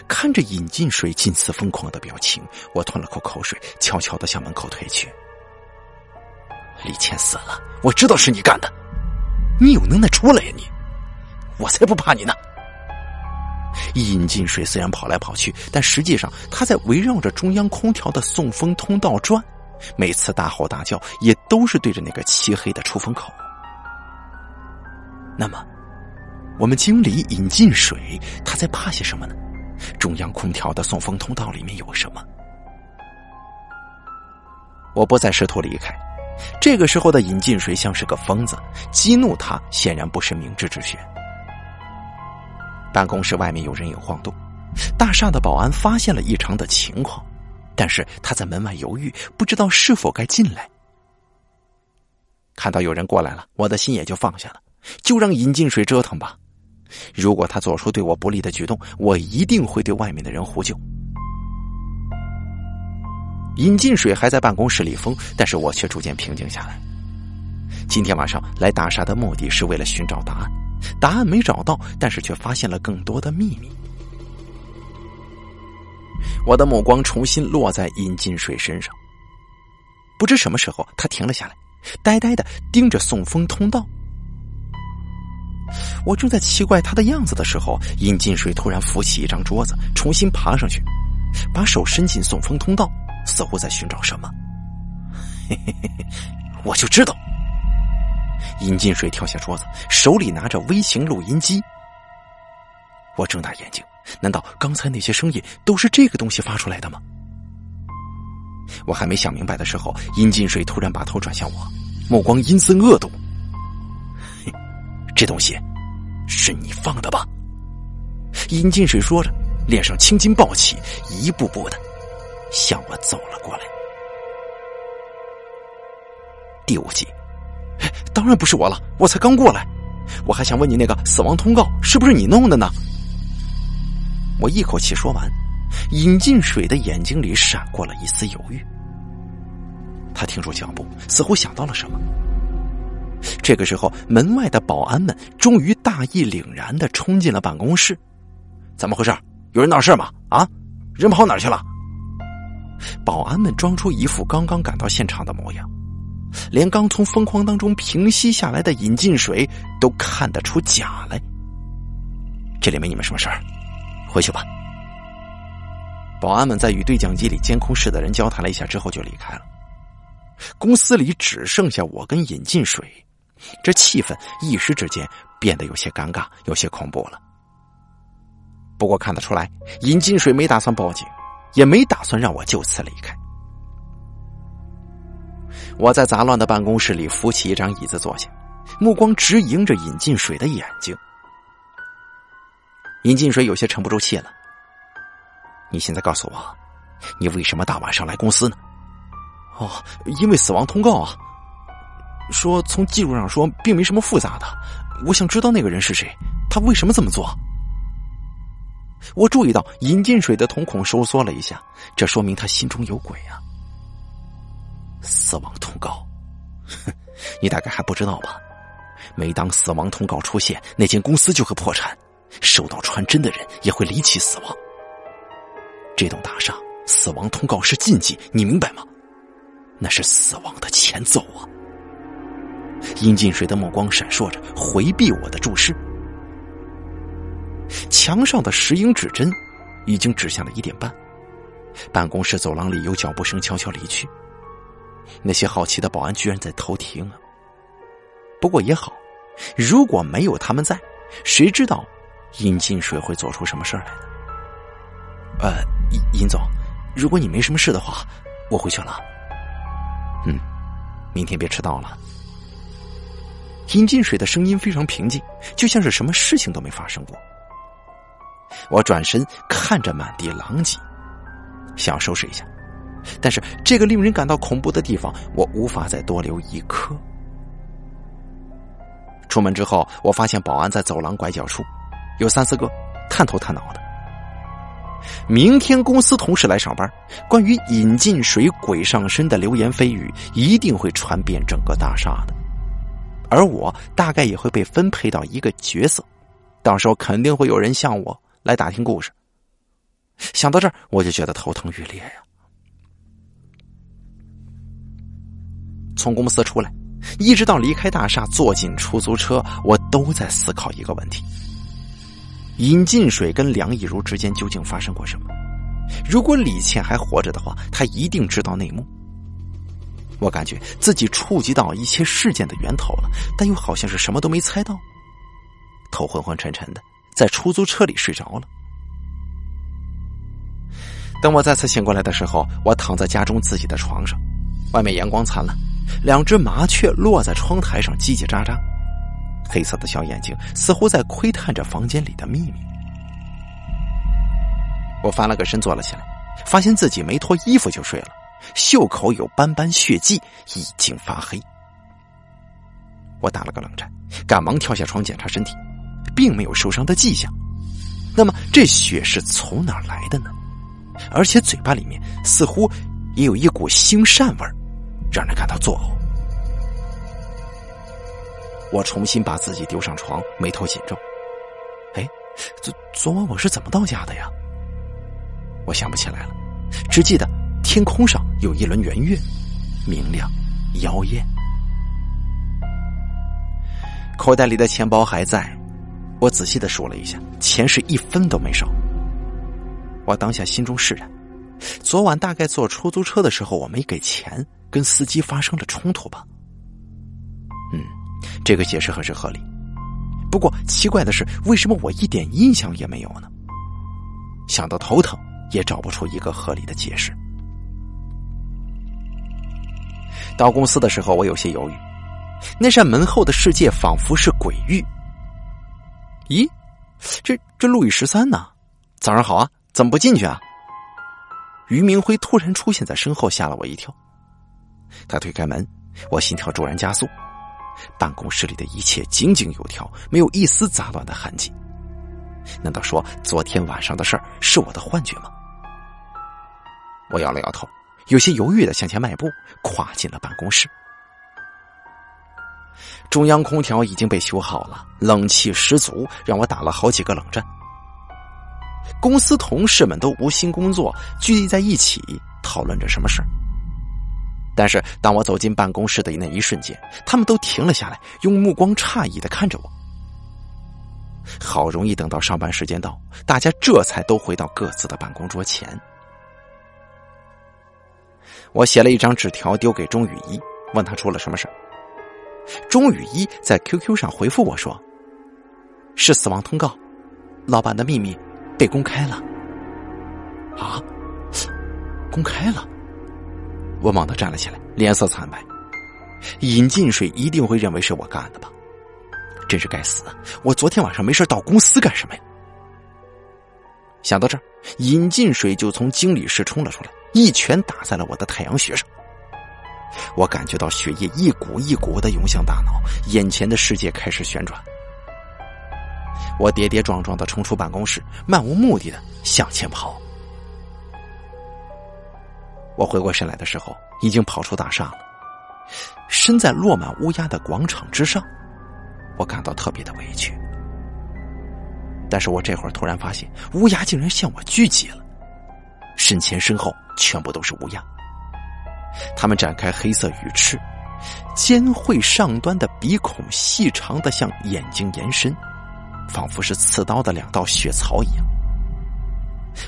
看着尹进水近似疯狂的表情，我吞了口口水，悄悄的向门口退去。李倩死了，我知道是你干的，你有能耐出来呀你！我才不怕你呢！尹进水虽然跑来跑去，但实际上他在围绕着中央空调的送风通道转，每次大吼大叫也都是对着那个漆黑的出风口。那么，我们经理尹进水他在怕些什么呢？中央空调的送风通道里面有什么？我不再试图离开。这个时候的尹进水像是个疯子，激怒他显然不是明智之选。办公室外面有人影晃动，大厦的保安发现了异常的情况，但是他在门外犹豫，不知道是否该进来。看到有人过来了，我的心也就放下了，就让尹进水折腾吧。如果他做出对我不利的举动，我一定会对外面的人呼救。尹进水还在办公室里疯，但是我却逐渐平静下来。今天晚上来大厦的目的是为了寻找答案。答案没找到，但是却发现了更多的秘密。我的目光重新落在尹金水身上，不知什么时候他停了下来，呆呆的盯着送风通道。我正在奇怪他的样子的时候，尹金水突然扶起一张桌子，重新爬上去，把手伸进送风通道，似乎在寻找什么。嘿嘿嘿嘿，我就知道。尹进水跳下桌子，手里拿着微型录音机。我睁大眼睛，难道刚才那些声音都是这个东西发出来的吗？我还没想明白的时候，尹进水突然把头转向我，目光阴森恶毒。这东西是你放的吧？尹进水说着，脸上青筋暴起，一步步的向我走了过来。第五集。当然不是我了，我才刚过来。我还想问你，那个死亡通告是不是你弄的呢？我一口气说完，尹进水的眼睛里闪过了一丝犹豫。他停住脚步，似乎想到了什么。这个时候，门外的保安们终于大义凛然的冲进了办公室。怎么回事？有人闹事吗？啊，人跑哪儿去了？保安们装出一副刚刚赶到现场的模样。连刚从疯狂当中平息下来的尹进水都看得出假来。这里没你们什么事儿，回去吧。保安们在与对讲机里监控室的人交谈了一下之后就离开了。公司里只剩下我跟尹进水，这气氛一时之间变得有些尴尬，有些恐怖了。不过看得出来，尹进水没打算报警，也没打算让我就此离开。我在杂乱的办公室里扶起一张椅子坐下，目光直迎着尹进水的眼睛。尹进水有些沉不住气了。你现在告诉我，你为什么大晚上来公司呢？哦，因为死亡通告啊。说从记录上说并没什么复杂的，我想知道那个人是谁，他为什么这么做。我注意到尹进水的瞳孔收缩了一下，这说明他心中有鬼啊。死亡通告，哼，你大概还不知道吧？每当死亡通告出现，那间公司就会破产，受到传真的人也会离奇死亡。这栋大厦死亡通告是禁忌，你明白吗？那是死亡的前奏啊！殷进水的目光闪烁着，回避我的注视。墙上的石英指针已经指向了一点半，办公室走廊里有脚步声悄悄离去。那些好奇的保安居然在偷听啊！不过也好，如果没有他们在，谁知道殷进水会做出什么事来呢？呃，殷殷总，如果你没什么事的话，我回去了。嗯，明天别迟到了。殷进水的声音非常平静，就像是什么事情都没发生过。我转身看着满地狼藉，想要收拾一下，但是这个令人感到恐怖的地方，我无法再多留一刻。出门之后，我发现保安在走廊拐角处，有三四个，探头探脑的。明天公司同事来上班，关于引进水鬼上身的流言蜚语一定会传遍整个大厦的，而我大概也会被分配到一个角色，到时候肯定会有人向我来打听故事。想到这儿，我就觉得头疼欲裂呀。从公司出来。一直到离开大厦，坐进出租车，我都在思考一个问题：尹进水跟梁亦如之间究竟发生过什么？如果李倩还活着的话，她一定知道内幕。我感觉自己触及到一些事件的源头了，但又好像是什么都没猜到，头昏昏沉沉的，在出租车里睡着了。等我再次醒过来的时候，我躺在家中自己的床上，外面阳光灿烂。两只麻雀落在窗台上，叽叽喳喳，黑色的小眼睛似乎在窥探着房间里的秘密。我翻了个身，坐了起来，发现自己没脱衣服就睡了，袖口有斑斑血迹，已经发黑。我打了个冷战，赶忙跳下床检查身体，并没有受伤的迹象。那么这血是从哪儿来的呢？而且嘴巴里面似乎也有一股腥膻味儿。让人感到作呕。我重新把自己丢上床，眉头紧皱。哎，昨昨晚我是怎么到家的呀？我想不起来了，只记得天空上有一轮圆月，明亮妖艳。口袋里的钱包还在，我仔细的数了一下，钱是一分都没少。我当下心中释然，昨晚大概坐出租车的时候我没给钱。跟司机发生了冲突吧？嗯，这个解释很是合理。不过奇怪的是，为什么我一点印象也没有呢？想到头疼，也找不出一个合理的解释。到公司的时候，我有些犹豫。那扇门后的世界仿佛是鬼域。咦，这这路易十三呢？早上好啊，怎么不进去啊？于明辉突然出现在身后，吓了我一跳。他推开门，我心跳骤然加速。办公室里的一切井井有条，没有一丝杂乱的痕迹。难道说昨天晚上的事儿是我的幻觉吗？我摇了摇头，有些犹豫的向前迈步，跨进了办公室。中央空调已经被修好了，冷气十足，让我打了好几个冷战。公司同事们都无心工作，聚集在一起讨论着什么事儿。但是，当我走进办公室的那一瞬间，他们都停了下来，用目光诧异的看着我。好容易等到上班时间到，大家这才都回到各自的办公桌前。我写了一张纸条丢给钟雨一，问他出了什么事钟雨一在 QQ 上回复我说：“是死亡通告，老板的秘密被公开了。”啊，公开了。我猛地站了起来，脸色惨白。尹进水一定会认为是我干的吧？真是该死！我昨天晚上没事到公司干什么呀？想到这儿，尹进水就从经理室冲了出来，一拳打在了我的太阳穴上。我感觉到血液一股一股的涌向大脑，眼前的世界开始旋转。我跌跌撞撞的冲出办公室，漫无目的的向前跑。我回过神来的时候，已经跑出大厦了。身在落满乌鸦的广场之上，我感到特别的委屈。但是我这会儿突然发现，乌鸦竟然向我聚集了，身前身后全部都是乌鸦。它们展开黑色羽翅，尖喙上端的鼻孔细长的向眼睛延伸，仿佛是刺刀的两道血槽一样。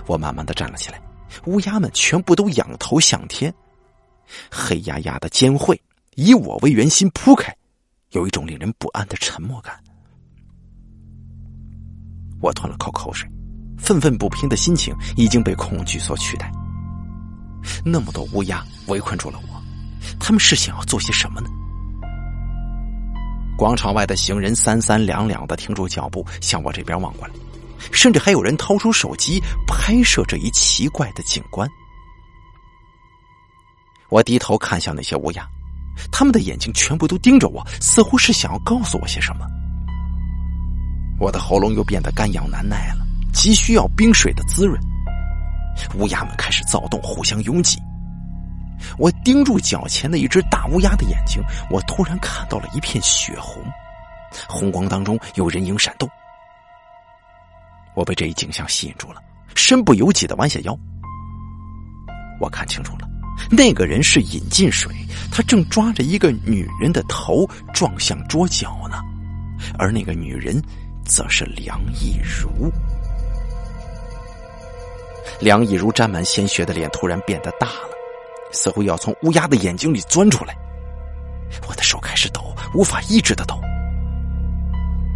我慢慢的站了起来，乌鸦们全部都仰头向天，黑压压的尖喙以我为圆心铺开，有一种令人不安的沉默感。我吞了口口水，愤愤不平的心情已经被恐惧所取代。那么多乌鸦围困住了我，他们是想要做些什么呢？广场外的行人三三两两的停住脚步，向我这边望过来，甚至还有人掏出手机拍摄这一奇怪的景观。我低头看向那些乌鸦，他们的眼睛全部都盯着我，似乎是想要告诉我些什么。我的喉咙又变得干痒难耐了，急需要冰水的滋润。乌鸦们开始躁动，互相拥挤。我盯住脚前的一只大乌鸦的眼睛，我突然看到了一片血红，红光当中有人影闪动。我被这一景象吸引住了，身不由己的弯下腰。我看清楚了，那个人是尹进水，他正抓着一个女人的头撞向桌角呢，而那个女人则是梁亦如。梁亦如沾满鲜血的脸突然变得大了，似乎要从乌鸦的眼睛里钻出来。我的手开始抖，无法抑制的抖。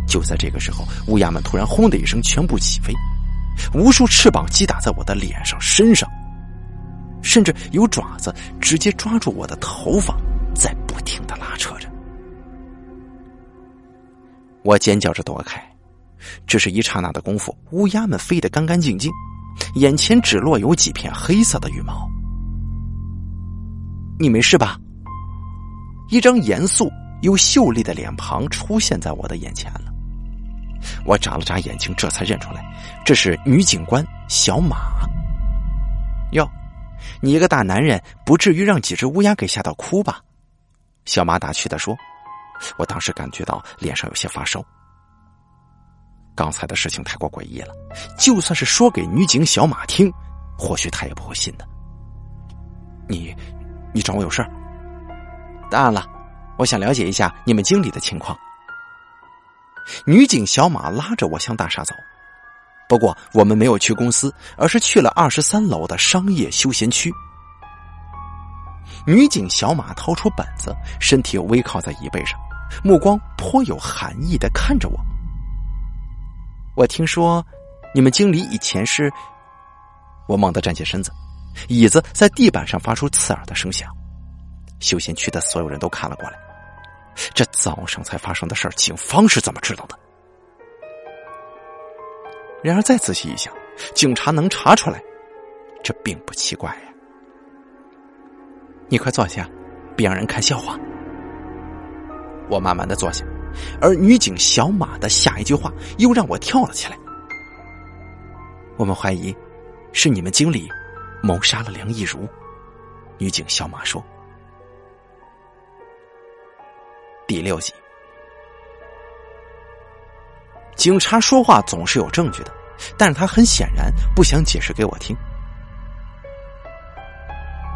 就在这个时候，乌鸦们突然“轰”的一声全部起飞，无数翅膀击打在我的脸上、身上，甚至有爪子直接抓住我的头发，在不停的拉扯着。我尖叫着躲开，只是一刹那的功夫，乌鸦们飞得干干净净。眼前只落有几片黑色的羽毛。你没事吧？一张严肃又秀丽的脸庞出现在我的眼前了。我眨了眨眼睛，这才认出来，这是女警官小马。哟，你一个大男人，不至于让几只乌鸦给吓到哭吧？小马打趣的说。我当时感觉到脸上有些发烧。刚才的事情太过诡异了，就算是说给女警小马听，或许她也不会信的。你，你找我有事儿？当然了，我想了解一下你们经理的情况。女警小马拉着我向大厦走，不过我们没有去公司，而是去了二十三楼的商业休闲区。女警小马掏出本子，身体微靠在椅背上，目光颇有寒意的看着我。我听说，你们经理以前是……我猛地站起身子，椅子在地板上发出刺耳的声响。休闲区的所有人都看了过来。这早上才发生的事儿，警方是怎么知道的？然而再仔细一想，警察能查出来，这并不奇怪呀。你快坐下，别让人看笑话。我慢慢的坐下。而女警小马的下一句话又让我跳了起来。我们怀疑是你们经理谋杀了梁亦如。女警小马说：“第六集，警察说话总是有证据的，但是他很显然不想解释给我听。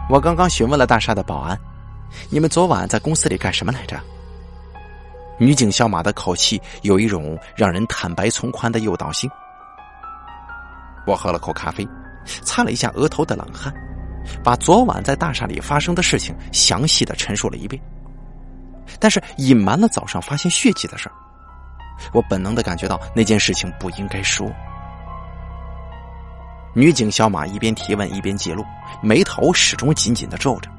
我刚刚询问了大厦的保安，你们昨晚在公司里干什么来着？”女警小马的口气有一种让人坦白从宽的诱导性。我喝了口咖啡，擦了一下额头的冷汗，把昨晚在大厦里发生的事情详细的陈述了一遍，但是隐瞒了早上发现血迹的事儿。我本能的感觉到那件事情不应该说。女警小马一边提问一边记录，眉头始终紧紧的皱着，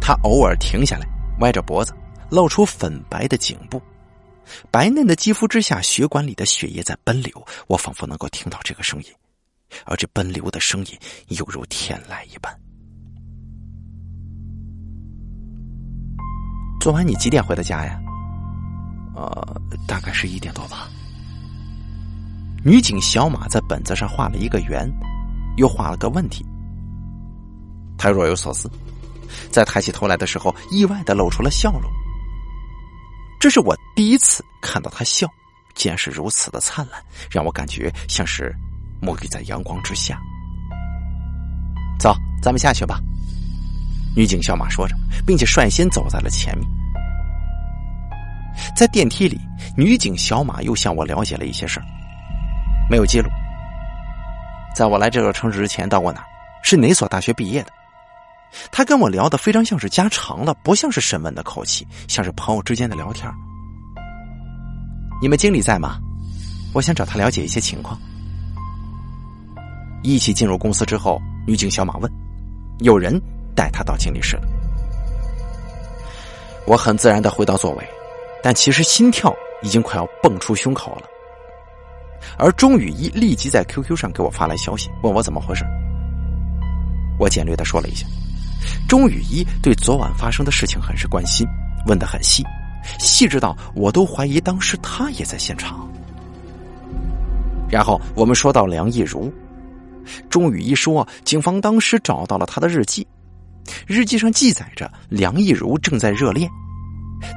她偶尔停下来，歪着脖子。露出粉白的颈部，白嫩的肌肤之下，血管里的血液在奔流。我仿佛能够听到这个声音，而这奔流的声音犹如天籁一般。昨晚你几点回的家呀？呃，大概是一点多吧。女警小马在本子上画了一个圆，又画了个问题。他若有所思，在抬起头来的时候，意外的露出了笑容。这是我第一次看到他笑，竟然是如此的灿烂，让我感觉像是沐浴在阳光之下。走，咱们下去吧。女警小马说着，并且率先走在了前面。在电梯里，女警小马又向我了解了一些事儿，没有记录。在我来这个城市之前到过哪？是哪所大学毕业的？他跟我聊的非常像是家常了，不像是审问的口气，像是朋友之间的聊天。你们经理在吗？我想找他了解一些情况。一起进入公司之后，女警小马问：“有人带他到经理室了？”我很自然的回到座位，但其实心跳已经快要蹦出胸口了。而钟雨一立即在 QQ 上给我发来消息，问我怎么回事。我简略的说了一下，钟雨一对昨晚发生的事情很是关心，问的很细，细致到我都怀疑当时他也在现场。然后我们说到梁亦如，钟雨一说，警方当时找到了他的日记，日记上记载着梁亦如正在热恋。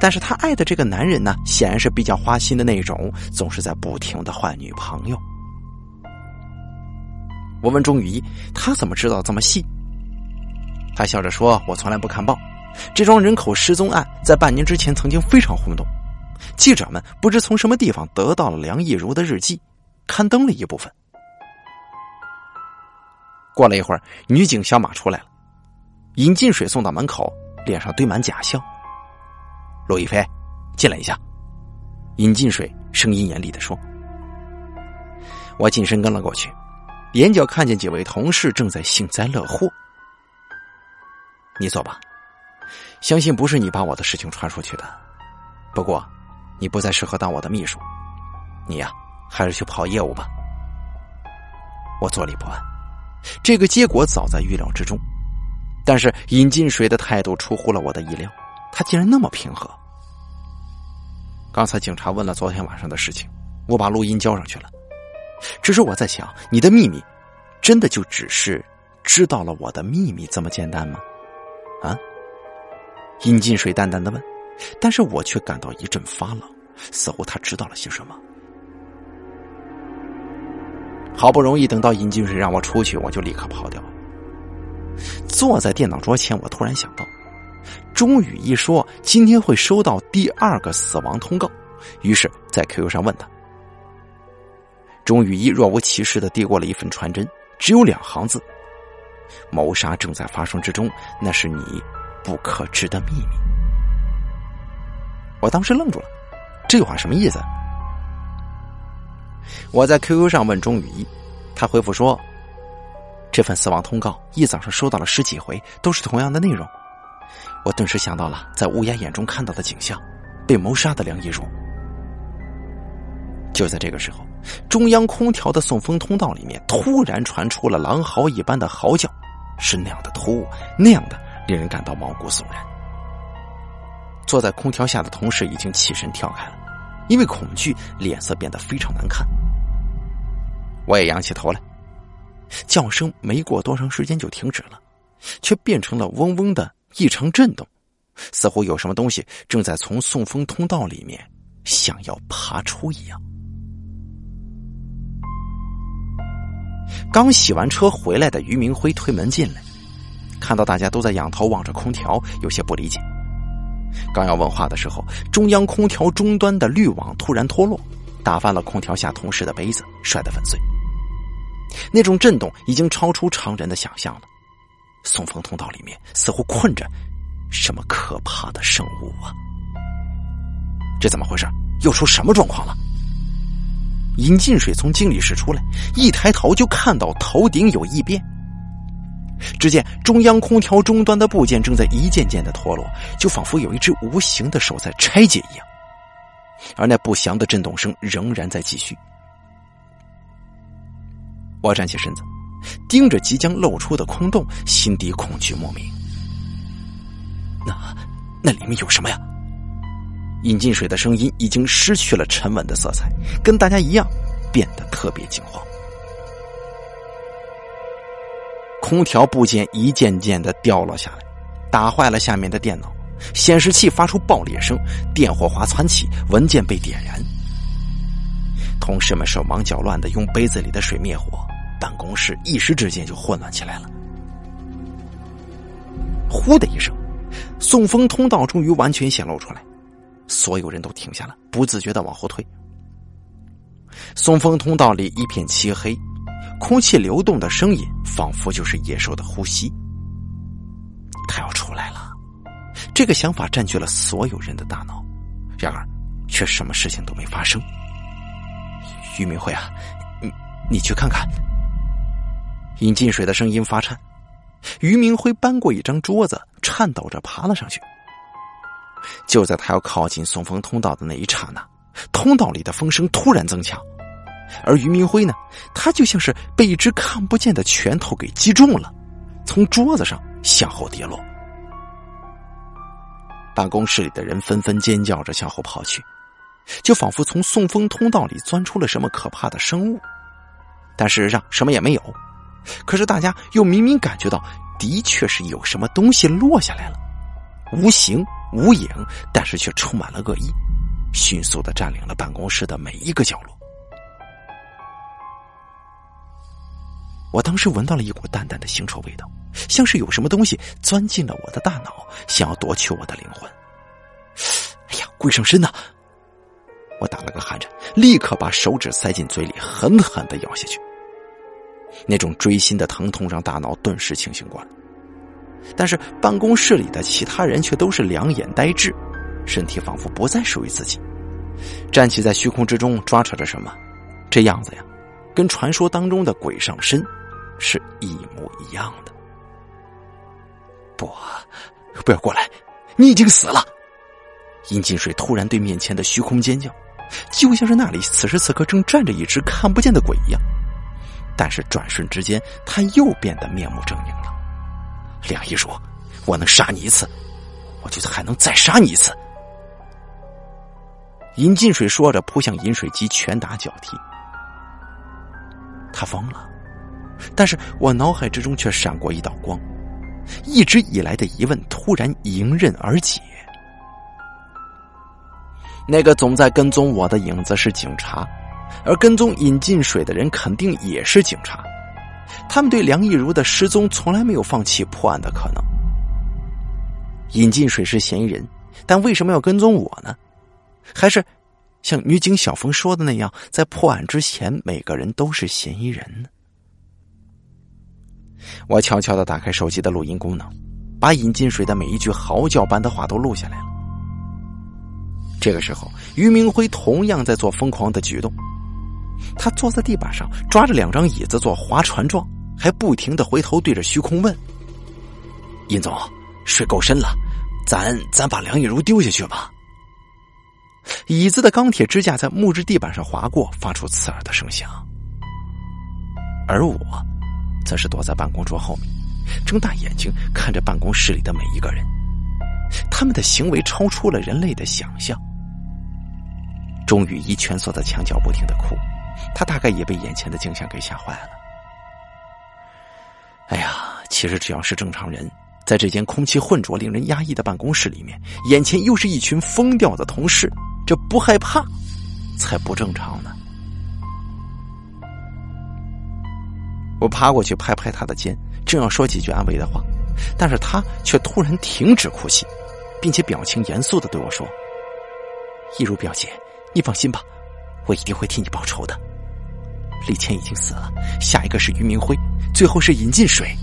但是他爱的这个男人呢，显然是比较花心的那种，总是在不停的换女朋友。我问钟雨一，他怎么知道这么细？他笑着说：“我从来不看报，这桩人口失踪案在半年之前曾经非常轰动，记者们不知从什么地方得到了梁亦如的日记，刊登了一部分。”过了一会儿，女警小马出来了，饮进水送到门口，脸上堆满假笑。陆亦飞，进来一下。尹进水，声音严厉的说：“我近身跟了过去，眼角看见几位同事正在幸灾乐祸。你坐吧，相信不是你把我的事情传出去的。不过，你不再适合当我的秘书，你呀，还是去跑业务吧。”我坐立不安，这个结果早在预料之中，但是尹进水的态度出乎了我的意料。他竟然那么平和。刚才警察问了昨天晚上的事情，我把录音交上去了。只是我在想，你的秘密，真的就只是知道了我的秘密这么简单吗？啊？尹进水淡淡的问，但是我却感到一阵发冷，似乎他知道了些什么。好不容易等到尹进水让我出去，我就立刻跑掉了。坐在电脑桌前，我突然想到。钟宇一说今天会收到第二个死亡通告，于是，在 QQ 上问他。钟宇一若无其事的递过了一份传真，只有两行字：“谋杀正在发生之中，那是你不可知的秘密。”我当时愣住了，这话什么意思？我在 QQ 上问钟宇一，他回复说：“这份死亡通告一早上收到了十几回，都是同样的内容。”我顿时想到了在乌鸦眼中看到的景象，被谋杀的梁一茹。就在这个时候，中央空调的送风通道里面突然传出了狼嚎一般的嚎叫，是那样的突兀，那样的令人感到毛骨悚然。坐在空调下的同事已经起身跳开了，因为恐惧，脸色变得非常难看。我也仰起头来，叫声没过多长时间就停止了，却变成了嗡嗡的。异常震动，似乎有什么东西正在从送风通道里面想要爬出一样。刚洗完车回来的于明辉推门进来，看到大家都在仰头望着空调，有些不理解。刚要问话的时候，中央空调终端的滤网突然脱落，打翻了空调下同事的杯子，摔得粉碎。那种震动已经超出常人的想象了。送风通道里面似乎困着什么可怕的生物啊！这怎么回事？又出什么状况了？尹进水从经理室出来，一抬头就看到头顶有异变。只见中央空调终端的部件正在一件件的脱落，就仿佛有一只无形的手在拆解一样。而那不祥的震动声仍然在继续。我站起身子。盯着即将露出的空洞，心底恐惧莫名。那那里面有什么呀？饮进水的声音已经失去了沉稳的色彩，跟大家一样，变得特别惊慌。空调部件一件件的掉落下来，打坏了下面的电脑，显示器发出爆裂声，电火花窜起，文件被点燃。同事们手忙脚乱的用杯子里的水灭火。办公室一时之间就混乱起来了。呼的一声，送风通道终于完全显露出来，所有人都停下了，不自觉的往后退。送风通道里一片漆黑，空气流动的声音仿佛就是野兽的呼吸。他要出来了，这个想法占据了所有人的大脑，然而却什么事情都没发生。于明辉啊，你你去看看。尹进水的声音发颤，于明辉搬过一张桌子，颤抖着爬了上去。就在他要靠近送风通道的那一刹那，通道里的风声突然增强。而于明辉呢，他就像是被一只看不见的拳头给击中了，从桌子上向后跌落。办公室里的人纷纷尖叫着向后跑去，就仿佛从送风通道里钻出了什么可怕的生物，但事实上什么也没有。可是大家又明明感觉到，的确是有什么东西落下来了，无形无影，但是却充满了恶意，迅速的占领了办公室的每一个角落。我当时闻到了一股淡淡的腥臭味道，像是有什么东西钻进了我的大脑，想要夺取我的灵魂。哎呀，鬼上身呐！我打了个寒颤，立刻把手指塞进嘴里，狠狠的咬下去。那种锥心的疼痛让大脑顿时清醒过来，但是办公室里的其他人却都是两眼呆滞，身体仿佛不再属于自己，站起在虚空之中抓扯着什么，这样子呀，跟传说当中的鬼上身。是一模一样的。不，不要过来！你已经死了。殷金水突然对面前的虚空尖叫，就像是那里此时此刻正站着一只看不见的鬼一样。但是转瞬之间，他又变得面目狰狞了。梁一说，我能杀你一次，我就还能再杀你一次。尹进水说着，扑向饮水机，拳打脚踢。他疯了。但是我脑海之中却闪过一道光，一直以来的疑问突然迎刃而解。那个总在跟踪我的影子是警察，而跟踪引进水的人肯定也是警察。他们对梁亦如的失踪从来没有放弃破案的可能。引进水是嫌疑人，但为什么要跟踪我呢？还是像女警小峰说的那样，在破案之前，每个人都是嫌疑人呢？我悄悄的打开手机的录音功能，把引进水的每一句嚎叫般的话都录下来了。这个时候，于明辉同样在做疯狂的举动，他坐在地板上，抓着两张椅子做划船状，还不停的回头对着虚空问：“尹总，水够深了，咱咱把梁玉茹丢下去吧。”椅子的钢铁支架在木质地板上划过，发出刺耳的声响，而我。则是躲在办公桌后面，睁大眼睛看着办公室里的每一个人，他们的行为超出了人类的想象。钟雨一蜷缩在墙角，不停的哭，他大概也被眼前的景象给吓坏了。哎呀，其实只要是正常人，在这间空气混浊、令人压抑的办公室里面，眼前又是一群疯掉的同事，这不害怕才不正常呢。我爬过去拍拍他的肩，正要说几句安慰的话，但是他却突然停止哭泣，并且表情严肃的对我说：“一如表姐，你放心吧，我一定会替你报仇的。李谦已经死了，下一个是于明辉，最后是尹进水，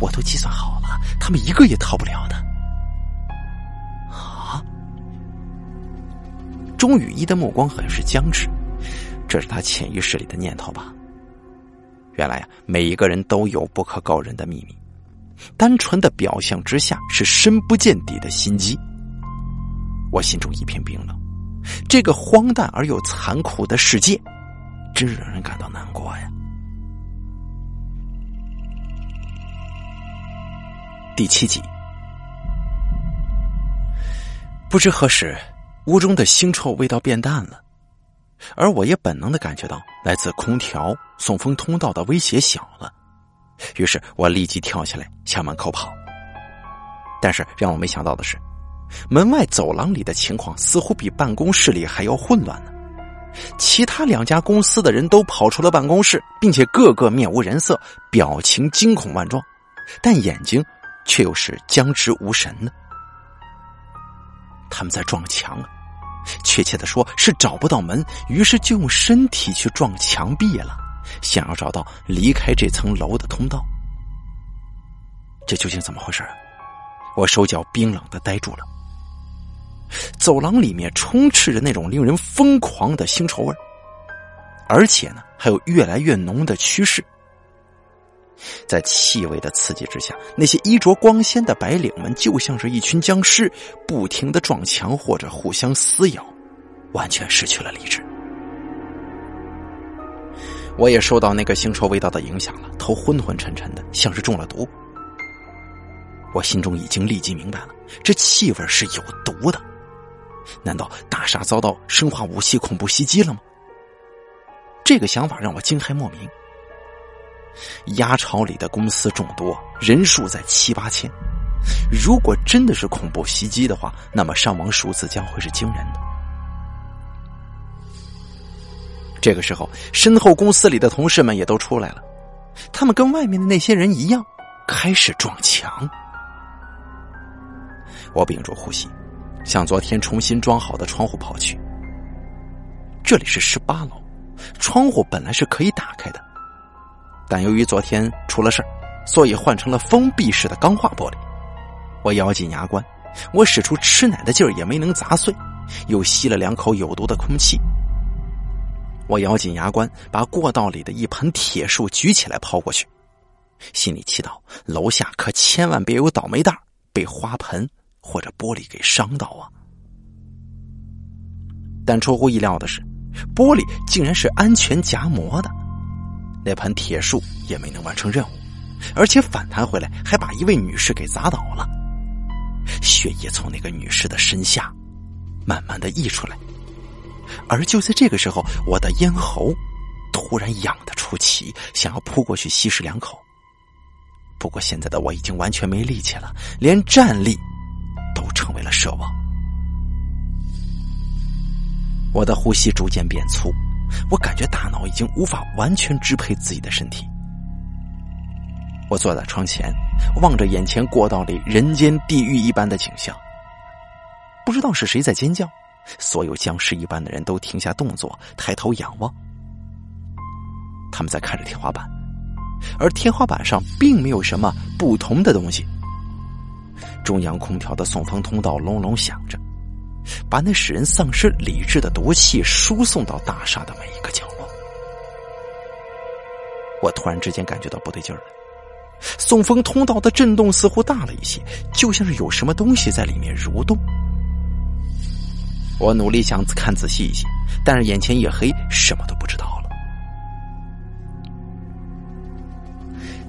我都计算好了，他们一个也逃不了的。”啊！钟雨一的目光很是僵持，这是他潜意识里的念头吧？原来啊，每一个人都有不可告人的秘密，单纯的表象之下是深不见底的心机。我心中一片冰冷，这个荒诞而又残酷的世界，真让人感到难过呀。第七集，不知何时，屋中的腥臭味道变淡了。而我也本能的感觉到来自空调送风通道的威胁小了，于是我立即跳起来向门口跑。但是让我没想到的是，门外走廊里的情况似乎比办公室里还要混乱呢。其他两家公司的人都跑出了办公室，并且个个面无人色，表情惊恐万状，但眼睛却又是僵直无神的。他们在撞墙啊，确切的说是找不到门，于是就用身体去撞墙壁了，想要找到离开这层楼的通道。这究竟怎么回事啊？我手脚冰冷的呆住了。走廊里面充斥着那种令人疯狂的腥臭味而且呢，还有越来越浓的趋势。在气味的刺激之下，那些衣着光鲜的白领们就像是一群僵尸，不停的撞墙或者互相撕咬，完全失去了理智。我也受到那个腥臭味道的影响了，头昏昏沉沉的，像是中了毒。我心中已经立即明白了，这气味是有毒的。难道大厦遭到生化武器恐怖袭击了吗？这个想法让我惊骇莫名。鸭巢里的公司众多，人数在七八千。如果真的是恐怖袭击的话，那么伤亡数字将会是惊人的。这个时候，身后公司里的同事们也都出来了，他们跟外面的那些人一样，开始撞墙。我屏住呼吸，向昨天重新装好的窗户跑去。这里是十八楼，窗户本来是可以打开的。但由于昨天出了事儿，所以换成了封闭式的钢化玻璃。我咬紧牙关，我使出吃奶的劲儿也没能砸碎，又吸了两口有毒的空气。我咬紧牙关，把过道里的一盆铁树举起来抛过去，心里祈祷楼下可千万别有倒霉蛋被花盆或者玻璃给伤到啊！但出乎意料的是，玻璃竟然是安全夹膜的。那盘铁树也没能完成任务，而且反弹回来还把一位女士给砸倒了，血液从那个女士的身下慢慢的溢出来，而就在这个时候，我的咽喉突然痒的出奇，想要扑过去吸食两口，不过现在的我已经完全没力气了，连站立都成为了奢望，我的呼吸逐渐变粗。我感觉大脑已经无法完全支配自己的身体。我坐在窗前，望着眼前过道里人间地狱一般的景象。不知道是谁在尖叫，所有僵尸一般的人都停下动作，抬头仰望。他们在看着天花板，而天花板上并没有什么不同的东西。中央空调的送风通道隆隆响着。把那使人丧失理智的毒气输送到大厦的每一个角落。我突然之间感觉到不对劲儿了，送风通道的震动似乎大了一些，就像是有什么东西在里面蠕动。我努力想看仔细一些，但是眼前一黑，什么都不知道了。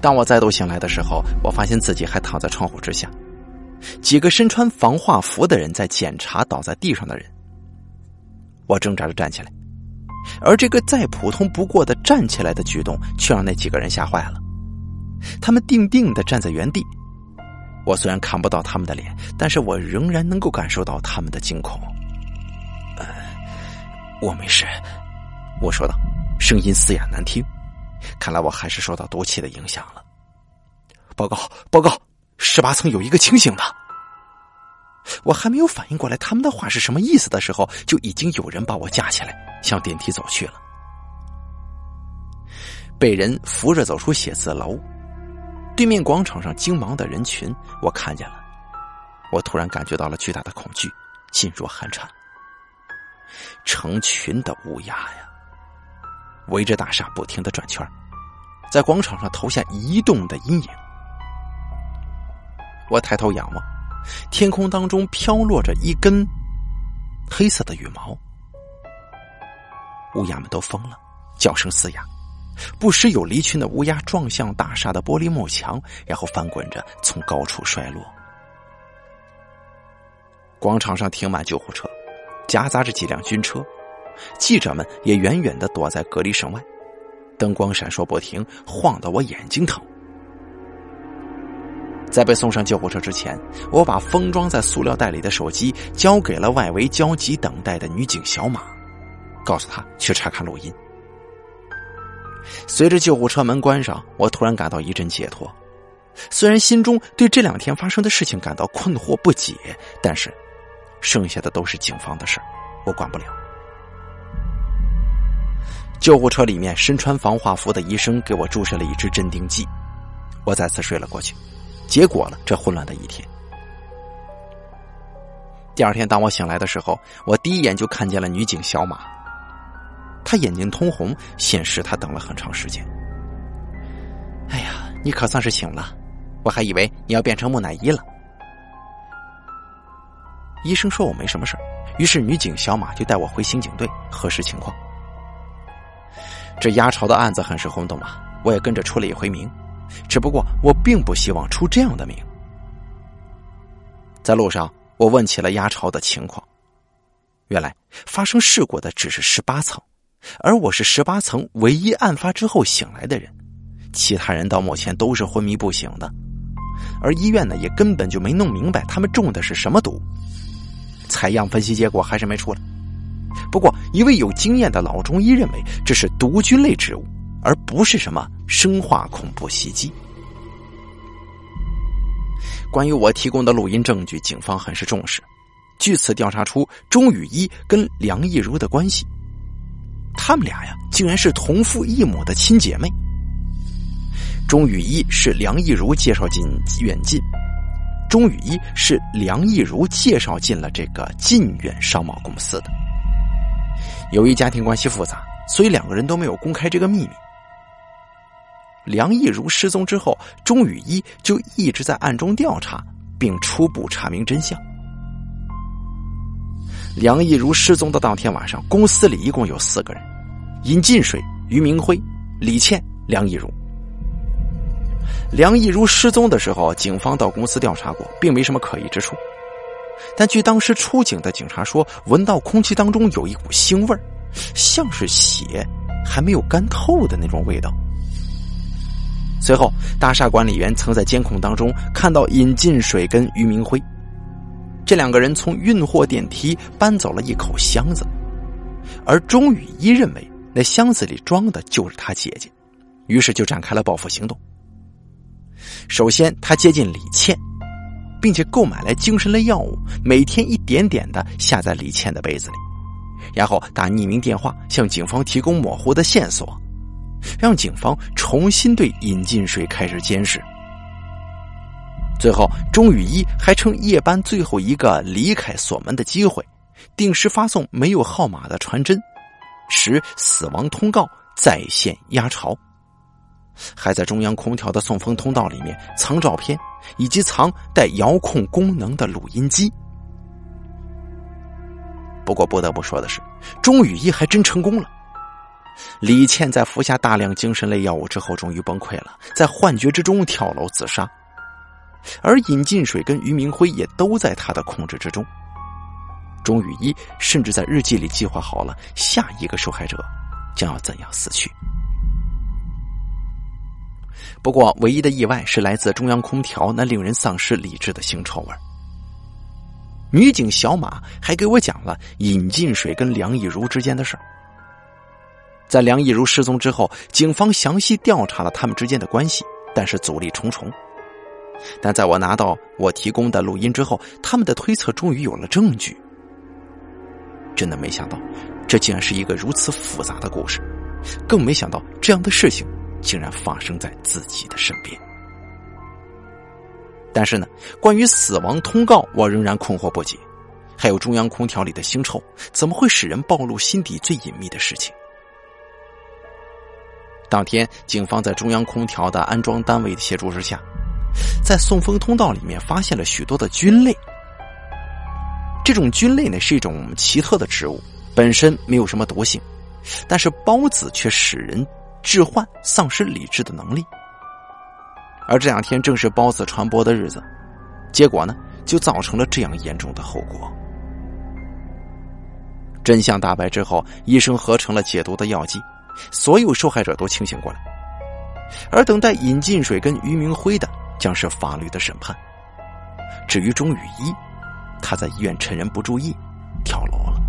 当我再度醒来的时候，我发现自己还躺在窗户之下。几个身穿防化服的人在检查倒在地上的人。我挣扎着站起来，而这个再普通不过的站起来的举动，却让那几个人吓坏了。他们定定的站在原地。我虽然看不到他们的脸，但是我仍然能够感受到他们的惊恐。呃，我没事，我说道，声音嘶哑难听。看来我还是受到毒气的影响了。报告，报告。十八层有一个清醒的，我还没有反应过来他们的话是什么意思的时候，就已经有人把我架起来，向电梯走去了。被人扶着走出写字楼，对面广场上惊忙的人群，我看见了。我突然感觉到了巨大的恐惧，噤若寒蝉。成群的乌鸦呀，围着大厦不停的转圈，在广场上投下移动的阴影。我抬头仰望，天空当中飘落着一根黑色的羽毛。乌鸦们都疯了，叫声嘶哑，不时有离群的乌鸦撞向大厦的玻璃幕墙，然后翻滚着从高处摔落。广场上停满救护车，夹杂着几辆军车，记者们也远远的躲在隔离省外，灯光闪烁不停，晃得我眼睛疼。在被送上救护车之前，我把封装在塑料袋里的手机交给了外围焦急等待的女警小马，告诉她去查看录音。随着救护车门关上，我突然感到一阵解脱，虽然心中对这两天发生的事情感到困惑不解，但是剩下的都是警方的事，我管不了。救护车里面，身穿防化服的医生给我注射了一支镇定剂，我再次睡了过去，结果了这混乱的一天。第二天，当我醒来的时候，我第一眼就看见了女警小马，她眼睛通红，显示她等了很长时间。哎呀，你可算是醒了，我还以为你要变成木乃伊了。医生说我没什么事于是女警小马就带我回刑警队核实情况。这压巢的案子很是轰动嘛，我也跟着出了一回名，只不过我并不希望出这样的名。在路上，我问起了鸭巢的情况，原来发生事故的只是十八层，而我是十八层唯一案发之后醒来的人，其他人到目前都是昏迷不醒的，而医院呢也根本就没弄明白他们中的是什么毒，采样分析结果还是没出来。不过，一位有经验的老中医认为这是毒菌类植物，而不是什么生化恐怖袭击。关于我提供的录音证据，警方很是重视，据此调查出钟雨一跟梁亦如的关系。他们俩呀，竟然是同父异母的亲姐妹。钟雨一是梁亦如介绍进远近，钟雨一是梁亦如介绍进了这个晋远商贸公司的。由于家庭关系复杂，所以两个人都没有公开这个秘密。梁亦如失踪之后，钟雨一就一直在暗中调查，并初步查明真相。梁亦如失踪的当天晚上，公司里一共有四个人：尹进水、于明辉、李倩、梁亦如。梁亦如失踪的时候，警方到公司调查过，并没什么可疑之处。但据当时出警的警察说，闻到空气当中有一股腥味，像是血还没有干透的那种味道。随后，大厦管理员曾在监控当中看到尹进水跟于明辉这两个人从运货电梯搬走了一口箱子，而钟雨一认为那箱子里装的就是他姐姐，于是就展开了报复行动。首先，他接近李倩。并且购买来精神类药物，每天一点点的下在李倩的杯子里，然后打匿名电话向警方提供模糊的线索，让警方重新对尹进水开始监视。最后，钟雨一还趁夜班最后一个离开锁门的机会，定时发送没有号码的传真，使死亡通告在线压潮。还在中央空调的送风通道里面藏照片，以及藏带遥控功能的录音机。不过不得不说的是，钟雨一还真成功了。李倩在服下大量精神类药物之后，终于崩溃了，在幻觉之中跳楼自杀。而尹进水跟于明辉也都在他的控制之中。钟雨一甚至在日记里计划好了下一个受害者将要怎样死去。不过，唯一的意外是来自中央空调那令人丧失理智的腥臭味。女警小马还给我讲了尹进水跟梁艺如之间的事儿。在梁亦如失踪之后，警方详细调查了他们之间的关系，但是阻力重重。但在我拿到我提供的录音之后，他们的推测终于有了证据。真的没想到，这竟然是一个如此复杂的故事，更没想到这样的事情。竟然发生在自己的身边，但是呢，关于死亡通告，我仍然困惑不解。还有中央空调里的腥臭，怎么会使人暴露心底最隐秘的事情？当天，警方在中央空调的安装单位的协助之下，在送风通道里面发现了许多的菌类。这种菌类呢，是一种奇特的植物，本身没有什么毒性，但是孢子却使人。致幻、丧失理智的能力，而这两天正是孢子传播的日子，结果呢，就造成了这样严重的后果。真相大白之后，医生合成了解毒的药剂，所有受害者都清醒过来，而等待尹进水跟于明辉的将是法律的审判。至于钟雨一，他在医院趁人不注意跳楼了。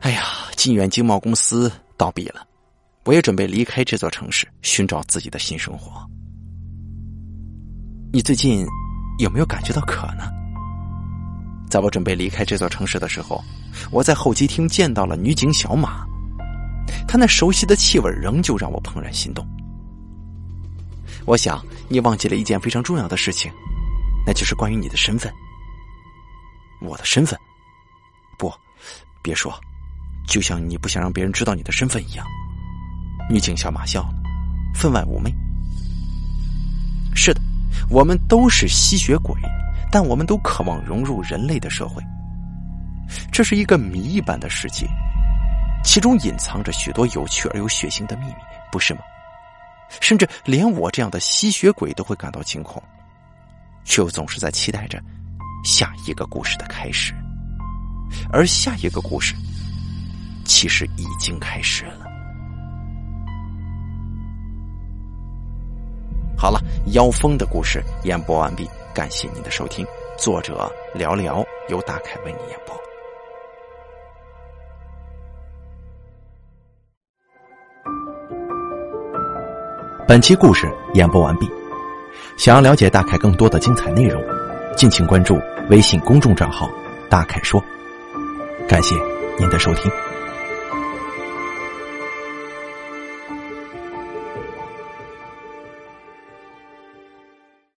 哎呀！晋远经贸公司倒闭了，我也准备离开这座城市，寻找自己的新生活。你最近有没有感觉到渴呢？在我准备离开这座城市的时候，我在候机厅见到了女警小马，她那熟悉的气味仍旧让我怦然心动。我想你忘记了一件非常重要的事情，那就是关于你的身份。我的身份？不，别说，就像你不想让别人知道你的身份一样。女警小马笑了，分外妩媚。是的，我们都是吸血鬼，但我们都渴望融入人类的社会。这是一个谜一般的世界，其中隐藏着许多有趣而又血腥的秘密，不是吗？甚至连我这样的吸血鬼都会感到惊恐，却又总是在期待着下一个故事的开始。而下一个故事，其实已经开始了。好了，妖风的故事演播完毕，感谢您的收听。作者聊聊，由大凯为你演播。本期故事演播完毕。想要了解大凯更多的精彩内容，敬请关注微信公众账号“大凯说”。感谢您的收听。